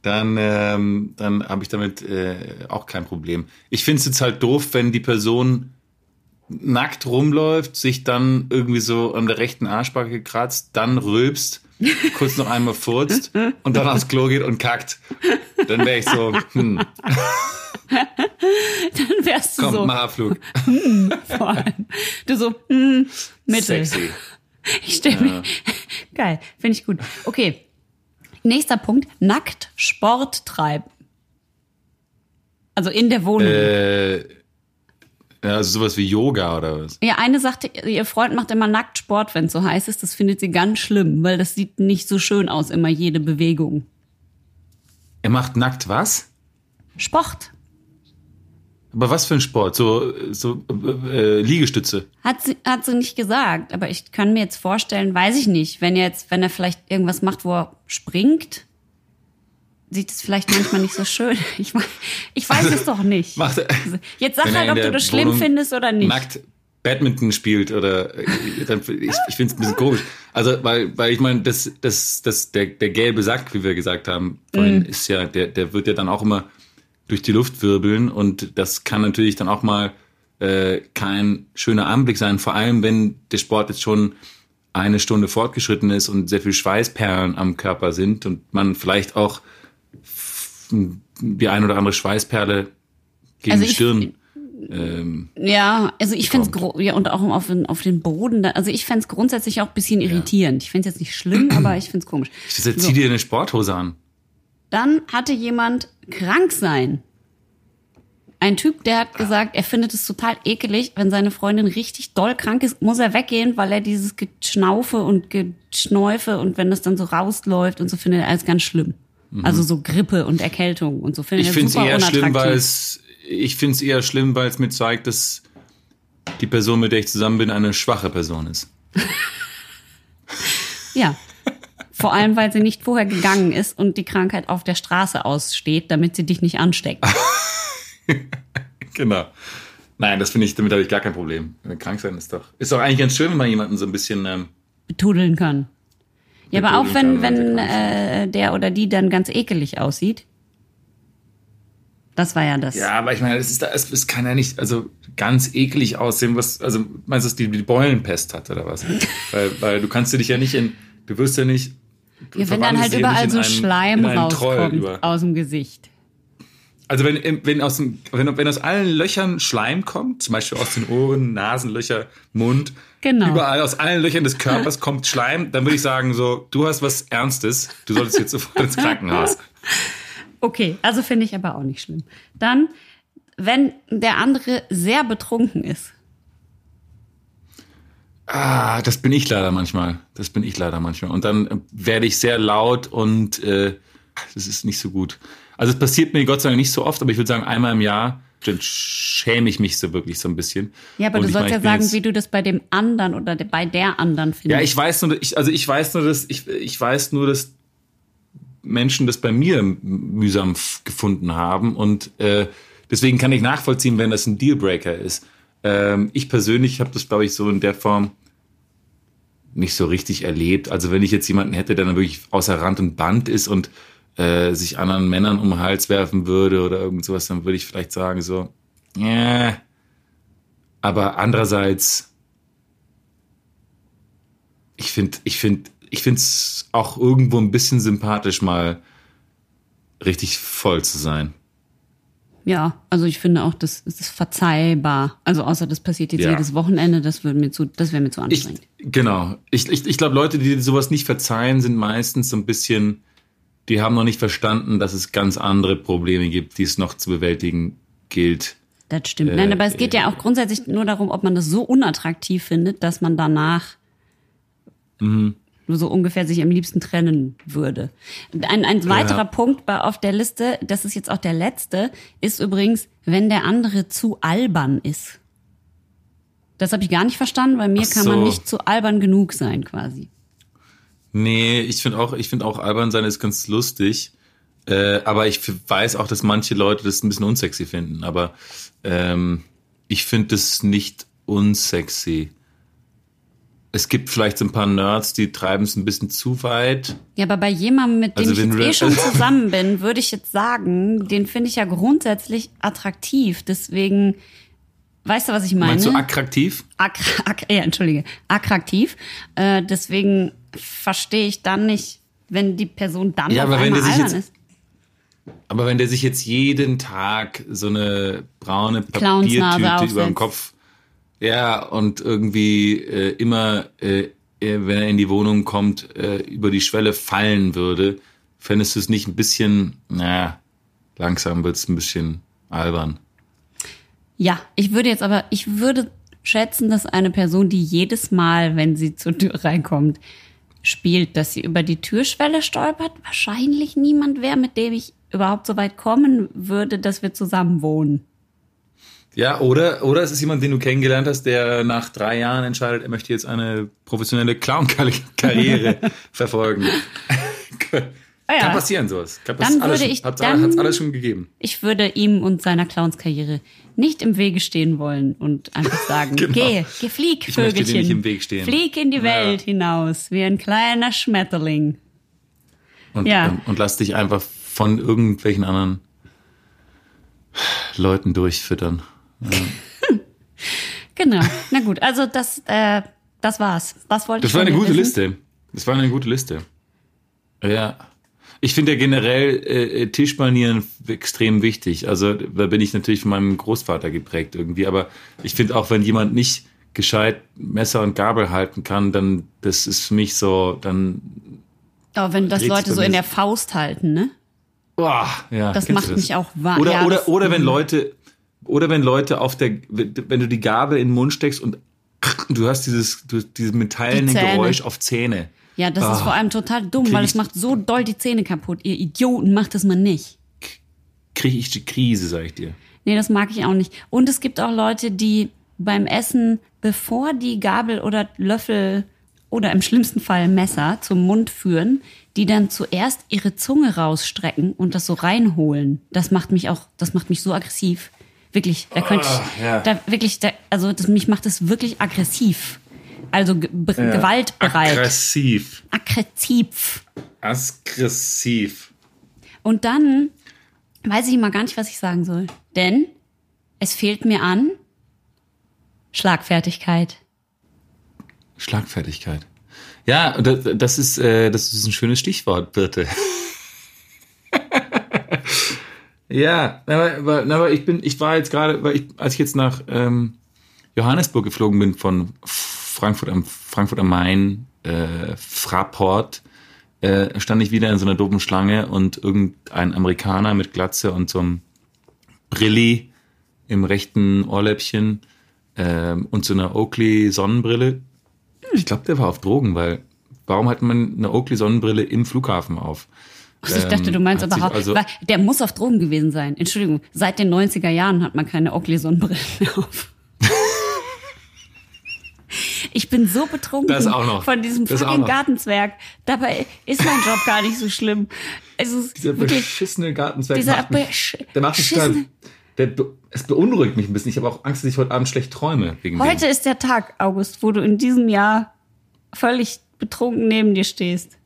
Speaker 2: dann, ähm, dann habe ich damit äh, auch kein Problem. Ich finde es jetzt halt doof, wenn die Person nackt rumläuft, sich dann irgendwie so an der rechten Arschbacke kratzt, dann rülpst, kurz noch einmal furzt und dann aufs Klo geht und kackt. Dann wäre ich so, hm,
Speaker 1: Dann wärst du
Speaker 2: komm,
Speaker 1: so,
Speaker 2: mach Abflug.
Speaker 1: vor allem. Du so, hm, Mittel.
Speaker 2: Sexy.
Speaker 1: Ich stelle mir, geil, finde ich gut. Okay, nächster Punkt, nackt Sport treiben. Also in der Wohnung.
Speaker 2: Äh, ja, also sowas wie Yoga oder was?
Speaker 1: Ja, eine sagte, ihr Freund macht immer nackt Sport, wenn es so heiß ist. Das findet sie ganz schlimm, weil das sieht nicht so schön aus, immer jede Bewegung.
Speaker 2: Er macht nackt was?
Speaker 1: Sport.
Speaker 2: Aber was für ein Sport? So, so äh, Liegestütze.
Speaker 1: Hat sie, hat sie nicht gesagt, aber ich kann mir jetzt vorstellen, weiß ich nicht, wenn er jetzt, wenn er vielleicht irgendwas macht, wo er springt, sieht es vielleicht manchmal nicht so schön. Ich, weiß- ich weiß es doch nicht.
Speaker 2: Macht er,
Speaker 1: Jetzt sag halt, ob du das schlimm
Speaker 2: Wohnung
Speaker 1: findest oder nicht.
Speaker 2: nackt Badminton spielt oder äh, dann, ich, ich finde es ein bisschen komisch. Also weil weil ich meine, das das das der der gelbe Sack, wie wir gesagt haben, vorhin
Speaker 1: Mhm.
Speaker 2: ist ja der der wird ja dann auch immer durch die Luft wirbeln und das kann natürlich dann auch mal äh, kein schöner Anblick sein, vor allem wenn der Sport jetzt schon eine Stunde fortgeschritten ist und sehr viel Schweißperlen am Körper sind und man vielleicht auch die ein oder andere Schweißperle gegen
Speaker 1: Also
Speaker 2: die Stirn ähm,
Speaker 1: Ja, also ich finde es ja und auch auf den, auf den Boden. Da, also ich fände es grundsätzlich auch ein bisschen irritierend. Ich finde es jetzt nicht schlimm, aber ich finde es komisch.
Speaker 2: ich sag, zieh dir eine Sporthose an.
Speaker 1: Dann hatte jemand krank sein. Ein Typ, der hat gesagt, er findet es total ekelig, wenn seine Freundin richtig doll krank ist, muss er weggehen, weil er dieses Geschnaufe und Geschnäufe und wenn das dann so rausläuft und so findet er alles ganz schlimm. Also so Grippe und Erkältung und so findet
Speaker 2: Ich
Speaker 1: er
Speaker 2: finde es
Speaker 1: super
Speaker 2: eher schlimm, weil es ich finde es eher schlimm, weil es mir zeigt, dass die Person, mit der ich zusammen bin, eine schwache Person ist.
Speaker 1: Ja. Vor allem, weil sie nicht vorher gegangen ist und die Krankheit auf der Straße aussteht, damit sie dich nicht ansteckt.
Speaker 2: Genau. Nein, das finde ich, damit habe ich gar kein Problem. Krank sein ist doch. Ist doch eigentlich ganz schön, wenn man jemanden so ein bisschen. Ähm,
Speaker 1: betudeln kann. Ja, aber auch wenn, wenn äh, der oder die dann ganz ekelig aussieht. Das war ja das.
Speaker 2: ja, aber ich meine, es ist, es, es kann ja nicht also ganz eklig aussehen, was, also meinst du, dass die, die Beulenpest hat oder was? weil, weil du kannst du dich ja nicht in, du wirst ja nicht.
Speaker 1: Ja, wenn dann halt überall so
Speaker 2: einen-
Speaker 1: Schleim rauskommt
Speaker 2: über-
Speaker 1: aus dem Gesicht.
Speaker 2: Also wenn, wenn, aus dem, wenn, wenn aus allen Löchern Schleim kommt, zum Beispiel aus den Ohren, Nasenlöcher, Mund,
Speaker 1: Genau.
Speaker 2: überall aus allen Löchern des Körpers kommt Schleim, dann würde ich sagen so, du hast was Ernstes, du solltest jetzt sofort ins Krankenhaus.
Speaker 1: Okay, also finde ich aber auch nicht schlimm. Dann, wenn der andere sehr betrunken ist.
Speaker 2: Ah, das bin ich leider manchmal. Das bin ich leider manchmal. Und dann äh, werde ich sehr laut und äh, das ist nicht so gut. Also es passiert mir Gott sei Dank nicht so oft, aber ich würde sagen, einmal im Jahr dann schäme ich mich so wirklich so ein bisschen.
Speaker 1: Ja, aber
Speaker 2: Und
Speaker 1: du sollst
Speaker 2: meine,
Speaker 1: ja sagen,
Speaker 2: jetzt-
Speaker 1: wie du das bei dem anderen oder de- bei der anderen findest.
Speaker 2: Ja, ich weiß nur, ich, also ich weiß nur, dass ich, ich weiß nur, dass Menschen das bei mir mühsam gefunden haben und äh, deswegen kann ich nachvollziehen, wenn das ein Dealbreaker ist. Ähm, ich persönlich habe das, glaube ich, so in der Form nicht so richtig erlebt. Also wenn ich jetzt jemanden hätte, der dann wirklich außer Rand und Band ist und äh, sich anderen Männern um den Hals werfen würde oder irgend sowas, dann würde ich vielleicht sagen so, ja. Aber andererseits ich finde, ich finde, ich finde es auch irgendwo ein bisschen sympathisch, mal richtig voll zu sein.
Speaker 1: Ja, also ich finde auch, das, das ist verzeihbar. Also außer das passiert jetzt
Speaker 2: Ja.
Speaker 1: jedes Wochenende, das würde mir zu, das wäre mir zu
Speaker 2: Ich,
Speaker 1: anstrengend.
Speaker 2: genau. Ich, ich, ich glaube, Leute, die sowas nicht verzeihen, sind meistens so ein bisschen, die haben noch nicht verstanden, dass es ganz andere Probleme gibt, die es noch zu bewältigen gilt.
Speaker 1: Das stimmt.
Speaker 2: Äh,
Speaker 1: Nein, aber es geht ja auch grundsätzlich nur darum, ob man das so unattraktiv findet, dass man danach
Speaker 2: Mhm.
Speaker 1: nur so ungefähr sich am liebsten trennen würde. Ein, ein weiterer Punkt bei, auf der Liste, das ist jetzt auch der letzte, ist übrigens, wenn der andere zu albern ist. Das habe ich gar nicht verstanden, weil mir
Speaker 2: Ach
Speaker 1: kann man
Speaker 2: so.
Speaker 1: nicht zu albern genug sein, quasi.
Speaker 2: Nee, ich finde auch, ich finde auch albern sein ist ganz lustig. Äh, aber ich weiß auch, dass manche Leute das ein bisschen unsexy finden. Aber ähm, ich finde das nicht unsexy. Es gibt vielleicht so ein paar Nerds, die treiben es ein bisschen zu weit.
Speaker 1: Ja, aber bei jemandem, mit dem
Speaker 2: Also
Speaker 1: ich eh schon zusammen bin, würde ich jetzt sagen, den finde ich ja grundsätzlich attraktiv. Deswegen, weißt du, was ich meine?
Speaker 2: Meinst du attraktiv?
Speaker 1: Ak ak ja, entschuldige, attraktiv. Äh, deswegen verstehe ich dann nicht, wenn die Person dann
Speaker 2: Ja,
Speaker 1: auf
Speaker 2: aber wenn der sich
Speaker 1: albern
Speaker 2: jetzt-
Speaker 1: ist.
Speaker 2: Aber wenn der sich jetzt jeden Tag so eine braune Papiertüte über dem
Speaker 1: aufsetzt.
Speaker 2: Kopf, ja, und irgendwie äh, immer, äh, äh, wenn er in die Wohnung kommt, äh, über die Schwelle fallen würde, fändest du es nicht ein bisschen, na, langsam wird's ein bisschen albern.
Speaker 1: Ja, ich würde jetzt aber, ich würde schätzen, dass eine Person, die jedes Mal, wenn sie zur Tür reinkommt, spielt, dass sie über die Türschwelle stolpert, wahrscheinlich niemand wäre, mit dem ich überhaupt so weit kommen würde, dass wir zusammen wohnen.
Speaker 2: Ja, oder, oder es ist jemand, den du kennengelernt hast, der nach drei Jahren entscheidet, er möchte jetzt eine professionelle Clown-Karriere verfolgen.
Speaker 1: Ah ja.
Speaker 2: Kann passieren, sowas. Kann
Speaker 1: Dann würde
Speaker 2: schon,
Speaker 1: ich-
Speaker 2: hat's,
Speaker 1: dann-
Speaker 2: hat's alles schon gegeben.
Speaker 1: Ich würde ihm und seiner Clownskarriere nicht im Wege stehen wollen und einfach sagen,
Speaker 2: Genau.
Speaker 1: geh, geh, flieg,
Speaker 2: Ich
Speaker 1: Vögelchen.
Speaker 2: nicht im Weg stehen.
Speaker 1: Flieg in die
Speaker 2: Ja.
Speaker 1: Welt hinaus, wie ein kleiner Schmetterling.
Speaker 2: Und,
Speaker 1: Ja.
Speaker 2: und, und lass dich einfach von irgendwelchen anderen Leuten durchfüttern.
Speaker 1: Genau. Na gut, also das, äh, das war's. Was wollte
Speaker 2: Das
Speaker 1: ich
Speaker 2: war
Speaker 1: von
Speaker 2: eine gute
Speaker 1: wissen?
Speaker 2: Liste. Das war eine gute Liste. Ja. Ich finde ja generell äh, Tischmanieren extrem wichtig. Also da bin ich natürlich von meinem Großvater geprägt irgendwie. Aber ich finde auch, wenn jemand nicht gescheit Messer und Gabel halten kann, dann das ist für mich so, dann.
Speaker 1: Aber wenn das Leute so in der Faust halten, ne?
Speaker 2: Boah, ja,
Speaker 1: das macht das? mich auch wahr.
Speaker 2: Oder,
Speaker 1: ja,
Speaker 2: oder, oder wenn Leute, oder wenn Leute auf der, wenn du die Gabel in den Mund steckst und du hast dieses, du, dieses metallene Geräusch auf Zähne.
Speaker 1: Ja, das oh. ist ah. vor allem total dumm, weil es macht so doll die Zähne kaputt. Ihr Idioten, macht das mal nicht.
Speaker 2: Kriege ich die Krise, sag ich dir.
Speaker 1: Nee, das mag ich auch nicht. Und es gibt auch Leute, die beim Essen, bevor die Gabel oder Löffel oder im schlimmsten Fall Messer zum Mund führen, die dann zuerst ihre Zunge rausstrecken und das so reinholen. Das macht mich auch, das macht mich so aggressiv. Wirklich, da könnte ich, oh, ja. da wirklich, da, also das, mich macht das wirklich aggressiv. Also ge ja. gewaltbereit.
Speaker 2: Aggressiv.
Speaker 1: Aggressiv.
Speaker 2: Aggressiv.
Speaker 1: Und dann weiß ich mal gar nicht, was ich sagen soll. Denn es fehlt mir an Schlagfertigkeit.
Speaker 2: Schlagfertigkeit. Ja, das ist, äh, das ist ein schönes Stichwort, Birte. ja, aber, aber ich bin, ich war jetzt gerade, weil ich, als ich jetzt nach ähm, Johannesburg geflogen bin von Frankfurt am Frankfurt am Main, äh, Fraport, äh, stand ich wieder in so einer doofen Schlange und irgendein Amerikaner mit Glatze und so einem Brilli im rechten Ohrläppchen äh, und so einer Oakley Sonnenbrille. Ich glaube, der war auf Drogen, weil warum hat man eine Oakley Sonnenbrille im Flughafen auf?
Speaker 1: Also ich dachte, du meinst aber also, der muss auf Drogen gewesen sein. Entschuldigung, seit den 90er Jahren hat man keine Oakley Sonnenbrille mehr auf. Ich bin so betrunken von diesem fucking Gartenzwerg. Dabei ist mein Job gar nicht so schlimm.
Speaker 2: Also dieser wirklich, beschissene Gartenzwerg dieser macht mich, der macht mich total, der, es beunruhigt mich ein bisschen. Ich habe auch Angst, dass ich heute Abend schlecht träume.
Speaker 1: Wegen heute dem. ist der Tag, August, wo du in diesem Jahr völlig betrunken neben dir stehst.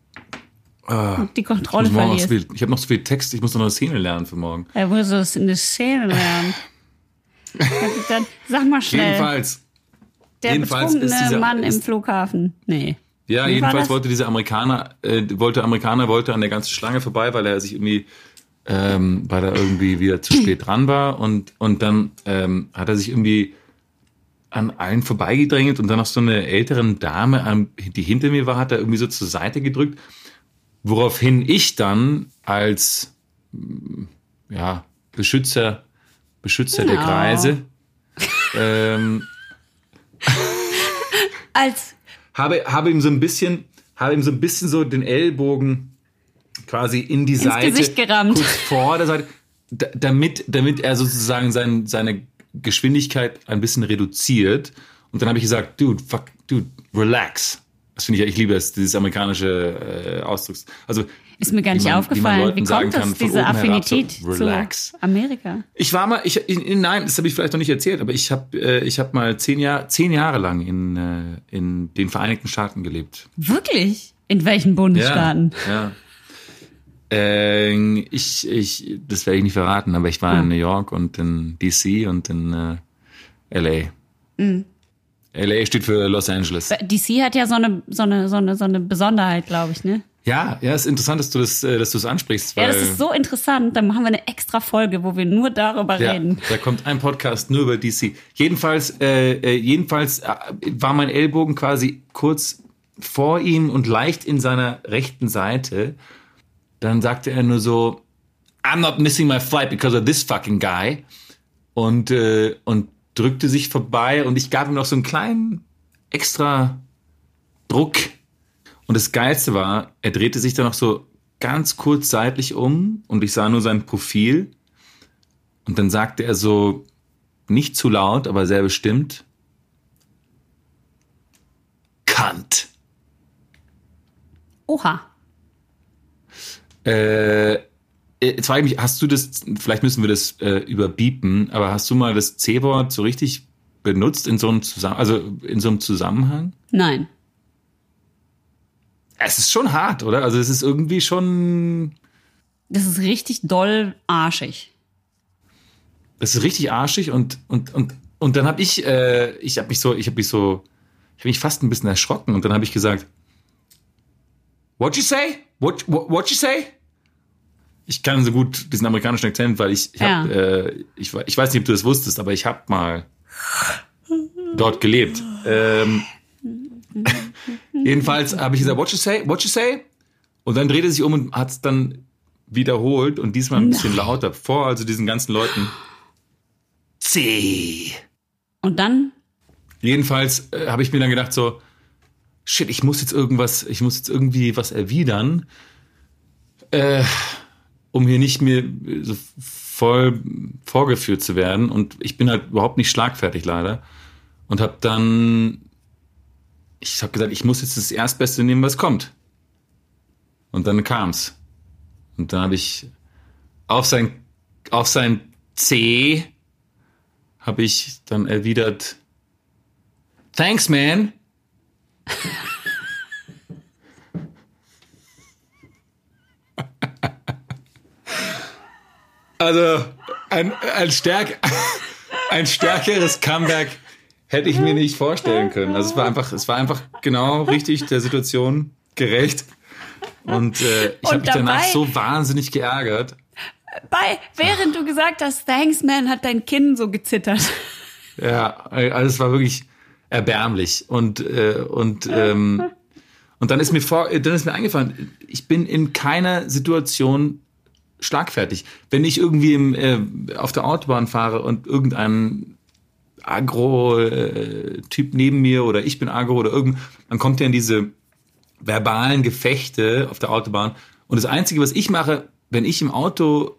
Speaker 1: Ah, und die Kontrolle
Speaker 2: ich
Speaker 1: verlierst.
Speaker 2: Viel, ich habe noch so viel Text, ich muss noch eine Szene lernen für morgen.
Speaker 1: Er muss eine Szene lernen. dann, sag mal schnell.
Speaker 2: Jedenfalls,
Speaker 1: der jedenfalls betrunkene dieser, Mann im Flughafen. Nee.
Speaker 2: Ja, Wie jedenfalls wollte dieser Amerikaner, äh, wollte Amerikaner wollte an der ganzen Schlange vorbei, weil er sich irgendwie, ähm, weil er irgendwie wieder zu spät dran war und und dann ähm, hat er sich irgendwie an allen vorbeigedrängelt und dann noch so eine älteren Dame, die hinter mir war, hat er irgendwie so zur Seite gedrückt, woraufhin ich dann als ja Beschützer Beschützer genau. der Kreise ähm,
Speaker 1: Als
Speaker 2: habe, habe ihm so ein bisschen, habe ihm so ein bisschen so den Ellbogen quasi in die Seite,
Speaker 1: Gesicht gerammt.
Speaker 2: kurz vor der Seite, damit, damit er sozusagen sein, seine Geschwindigkeit ein bisschen reduziert. Und dann habe ich gesagt, dude, fuck, dude, relax. Das finde ich ja, ich liebe es, dieses amerikanische äh, Ausdrucks. Also
Speaker 1: ist mir gar nicht man, aufgefallen. Wie, kommt das, diese Affinität so, zu Amerika?
Speaker 2: Ich war mal, ich, in, nein, das habe ich vielleicht noch nicht erzählt, aber ich habe äh, ich hab mal zehn, Jahr, zehn Jahre lang in, äh, in den Vereinigten Staaten gelebt.
Speaker 1: Wirklich? In welchen Bundesstaaten?
Speaker 2: Ja. ja. Äh, ich, ich, das werde ich nicht verraten, aber ich war hm. in New York und in DC und in äh, LA. Mhm. LA steht für Los Angeles.
Speaker 1: DC hat ja so eine, so eine, so eine, so eine Besonderheit, glaube ich, ne?
Speaker 2: Ja, ja, ist interessant, dass du das, äh, dass du es ansprichst.
Speaker 1: ja, das ist so interessant. Dann machen wir eine extra Folge, wo wir nur darüber ja, reden.
Speaker 2: Da kommt ein Podcast nur über DC. Jedenfalls, äh, äh, jedenfalls äh, war mein Ellbogen quasi kurz vor ihm und leicht in seiner rechten Seite. Dann sagte er nur so, I'm not missing my flight because of this fucking guy. Und, äh, und drückte sich vorbei und ich gab ihm noch so einen kleinen extra Druck und das Geilste war, er drehte sich dann noch so ganz kurz seitlich um und ich sah nur sein Profil. Und dann sagte er so, nicht zu laut, aber sehr bestimmt, Kant.
Speaker 1: Oha.
Speaker 2: Äh, jetzt frage ich mich, hast du das, vielleicht müssen wir das äh, überbiepen, aber hast du mal das C-Wort so richtig benutzt in so einem Zusammenhang, also in so einem Zusammenhang?
Speaker 1: Nein.
Speaker 2: Es ist schon hart, oder? Also es ist irgendwie schon.
Speaker 1: Das ist richtig doll arschig.
Speaker 2: Das ist richtig arschig und und und und dann habe ich äh, ich habe mich so ich habe mich so ich habe mich fast ein bisschen erschrocken und dann habe ich gesagt What you say? What, what what you say? Ich kann so gut diesen amerikanischen Akzent, weil ich, ich,
Speaker 1: Ja.
Speaker 2: hab, äh, ich, ich weiß nicht, ob du das wusstest, aber ich habe mal dort gelebt. Ähm, jedenfalls habe ich gesagt, what you say, what you say? Und dann drehte er sich um und hat es dann wiederholt und diesmal ein bisschen lauter vor, also diesen ganzen Leuten. C.
Speaker 1: Und dann,
Speaker 2: Jedenfalls äh, habe ich mir dann gedacht so, shit, ich muss jetzt irgendwas, ich muss jetzt irgendwie was erwidern, äh, um hier nicht mehr so voll vorgeführt zu werden. Und ich bin halt überhaupt nicht schlagfertig leider. Und habe dann, ich habe gesagt, ich muss jetzt das Erstbeste nehmen, was kommt. Und dann kam's. Und dann habe ich auf sein, auf sein C habe ich dann erwidert, Thanks, man. Also ein, ein, stärk, ein stärkeres Comeback hätte ich mir nicht vorstellen können. Also es war einfach, es war einfach genau richtig der Situation gerecht. Und äh, ich habe mich danach so wahnsinnig geärgert.
Speaker 1: bei, während du gesagt hast, thanks man, hat dein Kinn so gezittert.
Speaker 2: Ja, also es war wirklich erbärmlich und äh, und ähm, und dann ist mir vor, dann ist mir eingefallen, ich bin in keiner Situation schlagfertig. Wenn ich irgendwie im, äh, auf der Autobahn fahre und irgendein Agro-Typ neben mir oder ich bin Agro oder irgend, dann kommt ja in diese verbalen Gefechte auf der Autobahn. Und das Einzige, was ich mache, wenn ich im Auto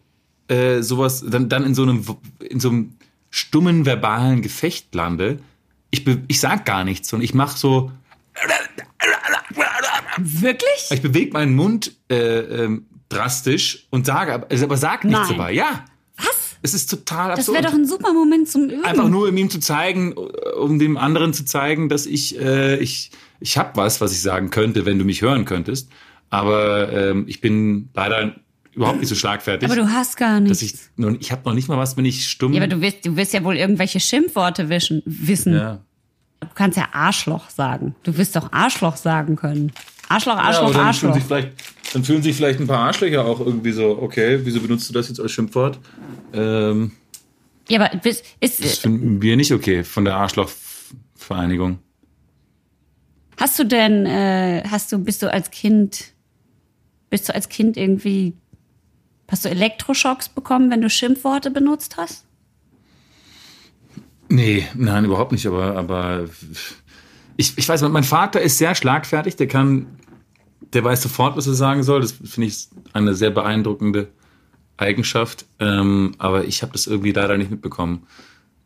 Speaker 2: äh, sowas, dann, dann in so einem, in so einem stummen verbalen Gefecht lande, ich, ich sag gar nichts und ich mache so,
Speaker 1: Wirklich?
Speaker 2: ich bewege meinen Mund äh, ähm, drastisch und sage, aber, also, aber sag nichts
Speaker 1: Nein.
Speaker 2: dabei. Ja,
Speaker 1: Was?
Speaker 2: es ist total
Speaker 1: Das
Speaker 2: absurd.
Speaker 1: wäre doch ein super Moment zum Üben.
Speaker 2: Einfach nur, um ihm zu zeigen, um dem anderen zu zeigen, dass ich, äh, ich, ich habe was, was ich sagen könnte, wenn du mich hören könntest. Aber ähm, ich bin leider überhaupt nicht so schlagfertig.
Speaker 1: aber du hast gar nichts.
Speaker 2: ich, ich habe noch nicht mal was, wenn ich stumm.
Speaker 1: Ja, aber du wirst, du wirst ja wohl irgendwelche Schimpfworte wischen, wissen.
Speaker 2: ja.
Speaker 1: Du kannst ja Arschloch sagen. Du wirst doch Arschloch sagen können. Arschloch,
Speaker 2: Ja,
Speaker 1: Arschloch,
Speaker 2: aber dann fühlen,
Speaker 1: Arschloch.
Speaker 2: sich vielleicht, dann fühlen sich vielleicht ein paar Arschlöcher auch irgendwie so, okay, wieso benutzt du das jetzt als Schimpfwort? Ähm,
Speaker 1: Ja, aber
Speaker 2: das
Speaker 1: ist,
Speaker 2: finden wir nicht okay von der Arschlochvereinigung.
Speaker 1: hast du denn, äh, hast du, bist du als Kind, bist du als Kind irgendwie, hast du Elektroschocks bekommen, wenn du Schimpfworte benutzt hast?
Speaker 2: Nee, nein, überhaupt nicht, aber, aber ich, ich weiß, mein Vater ist sehr schlagfertig, der kann, der weiß sofort, was er sagen soll. Das finde ich eine sehr beeindruckende Eigenschaft. Ähm, aber ich habe das irgendwie leider nicht mitbekommen.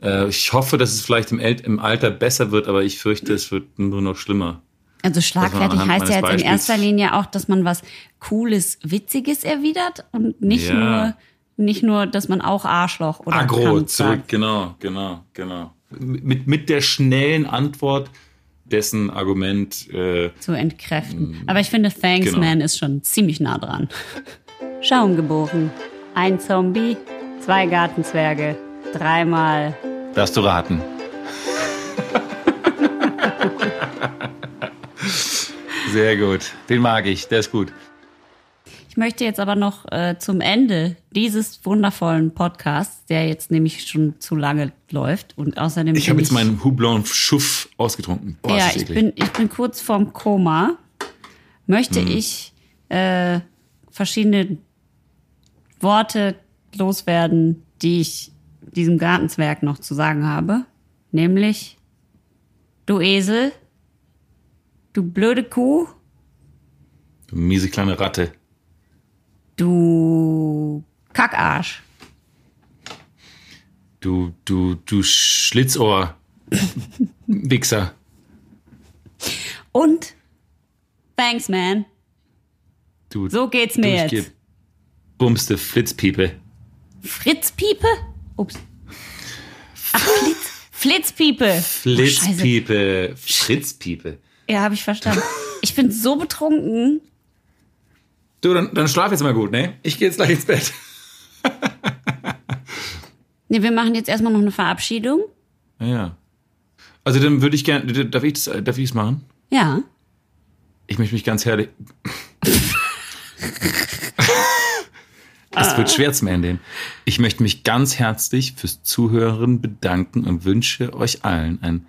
Speaker 2: Äh, ich hoffe, dass es vielleicht im, El im Alter besser wird, aber ich fürchte, es wird nur noch schlimmer.
Speaker 1: Also schlagfertig heißt ja jetzt
Speaker 2: meines
Speaker 1: in
Speaker 2: Beispiels-
Speaker 1: erster Linie auch, dass man was Cooles, Witziges erwidert und nicht
Speaker 2: Ja.
Speaker 1: nur, nicht nur, dass man auch Arschloch oder
Speaker 2: Agro zurück,
Speaker 1: sagt.
Speaker 2: genau, genau, genau. Mit, mit der schnellen Antwort dessen Argument, äh,
Speaker 1: zu entkräften. Aber ich finde, Thanks
Speaker 2: Genau.
Speaker 1: Man ist schon ziemlich nah dran. Schaum geboren. Ein Zombie, zwei Gartenzwerge, dreimal.
Speaker 2: darfst du raten. Sehr gut. Den mag ich, der ist gut.
Speaker 1: Ich möchte jetzt aber noch äh, zum Ende dieses wundervollen Podcasts, der jetzt nämlich schon zu lange läuft und außerdem
Speaker 2: Ich habe jetzt meinen Houblon Schuff ausgetrunken. Boah,
Speaker 1: ja, ich bin, ich bin kurz vorm Koma. Möchte
Speaker 2: Hm.
Speaker 1: ich äh, verschiedene Worte loswerden, die ich diesem Gartenzwerg noch zu sagen habe. Nämlich, du Esel, du blöde Kuh,
Speaker 2: Du miese kleine Ratte.
Speaker 1: Du Kackarsch,
Speaker 2: Du, du, du Schlitzohr. Wichser.
Speaker 1: und Thanks, man.
Speaker 2: Du
Speaker 1: So geht's mir jetzt.
Speaker 2: Bumste Flitzpiepe.
Speaker 1: Fritzpiepe? Ups. Ach, Flitz, Flitzpiepe. Oh.
Speaker 2: Flitzpiepe. Fritzpiepe.
Speaker 1: Ja, habe ich verstanden. Ich bin so betrunken.
Speaker 2: Du, dann, dann schlaf jetzt mal gut, ne? Ich gehe jetzt gleich ins Bett.
Speaker 1: Nee, wir machen jetzt erstmal noch eine Verabschiedung.
Speaker 2: Ja. Also dann würde ich gerne, darf ich das, darf ich das machen?
Speaker 1: Ja.
Speaker 2: Ich möchte mich ganz herrlich. Es wird schwer zum Ende. Ich möchte mich ganz herzlich fürs Zuhören bedanken und wünsche euch allen ein,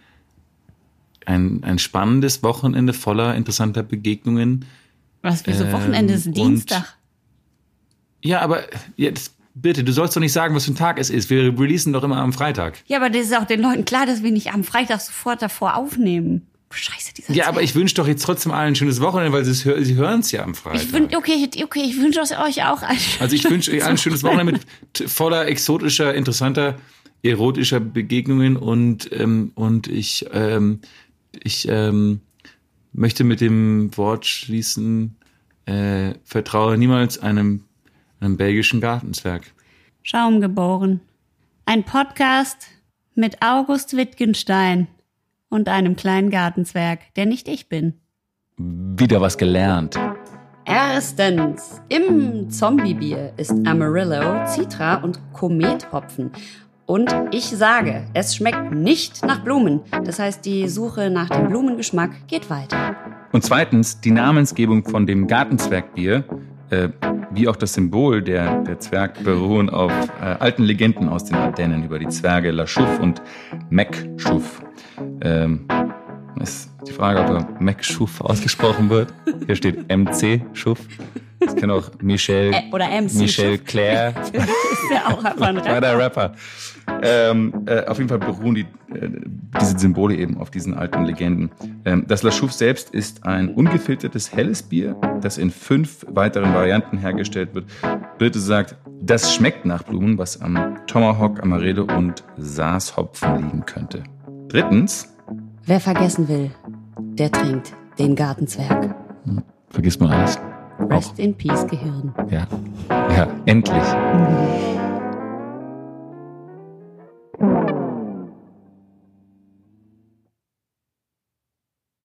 Speaker 2: ein, ein spannendes Wochenende voller interessanter Begegnungen.
Speaker 1: Was, wieso Wochenende ist
Speaker 2: Ähm,
Speaker 1: Dienstag?
Speaker 2: Ja, aber jetzt, bitte, du sollst doch nicht sagen, was für ein Tag es ist. Wir releasen doch immer am Freitag.
Speaker 1: Ja, aber das ist auch den Leuten klar, dass wir nicht am Freitag sofort davor aufnehmen. Scheiße, dieser
Speaker 2: Ja, aber
Speaker 1: Zwerg.
Speaker 2: ich wünsche doch jetzt trotzdem allen ein schönes Wochenende, weil sie sie hören es ja am Freitag.
Speaker 1: Ich wün, okay, ich- okay, ich wünsche euch auch ein
Speaker 2: Also ich wünsche euch allen ein schönes Wochenende mit voller exotischer, interessanter, erotischer Begegnungen und ähm, und ich ähm, ich ähm, möchte mit dem Wort schließen: äh, Vertraue niemals einem einem belgischen Gartenzwerg.
Speaker 1: Schaum geboren. Ein Podcast mit August Wittgenstein und einem kleinen Gartenzwerg, der nicht ich bin.
Speaker 2: Wieder was gelernt.
Speaker 1: Erstens, im Zombiebier ist Amarillo, Citra und Komethopfen. Und ich sage, es schmeckt nicht nach Blumen. Das heißt, die Suche nach dem Blumengeschmack geht weiter.
Speaker 2: Und zweitens, die Namensgebung von dem Gartenzwergbier, äh, wie auch das Symbol der, der Zwerg, beruhen auf äh, alten Legenden aus den Ardennen über die Zwerge La Chouffe und Mac Chouffe. Ähm, ist die Frage, ob er Mac Chouffe ausgesprochen wird. Hier steht MC Chouffe. Das kann auch Michel,
Speaker 1: Ä- oder MC
Speaker 2: Michel
Speaker 1: Chouffe.
Speaker 2: Claire.
Speaker 1: Ist ja auch einfach ein Rapper.
Speaker 2: Rapper. Ähm, äh, auf jeden Fall beruhen die, äh, diese Symbole eben auf diesen alten Legenden. Ähm, das La Chouffe selbst ist ein ungefiltertes helles Bier, das in fünf weiteren Varianten hergestellt wird. Birte sagt, das schmeckt nach Blumen, was am Tomahawk, Amaretto und Saashopfen liegen könnte. Drittens,
Speaker 1: Wer vergessen will, der trinkt den Gartenzwerg.
Speaker 2: vergisst man alles.
Speaker 1: Rest in Peace, Gehirn.
Speaker 2: Ja, ja, endlich.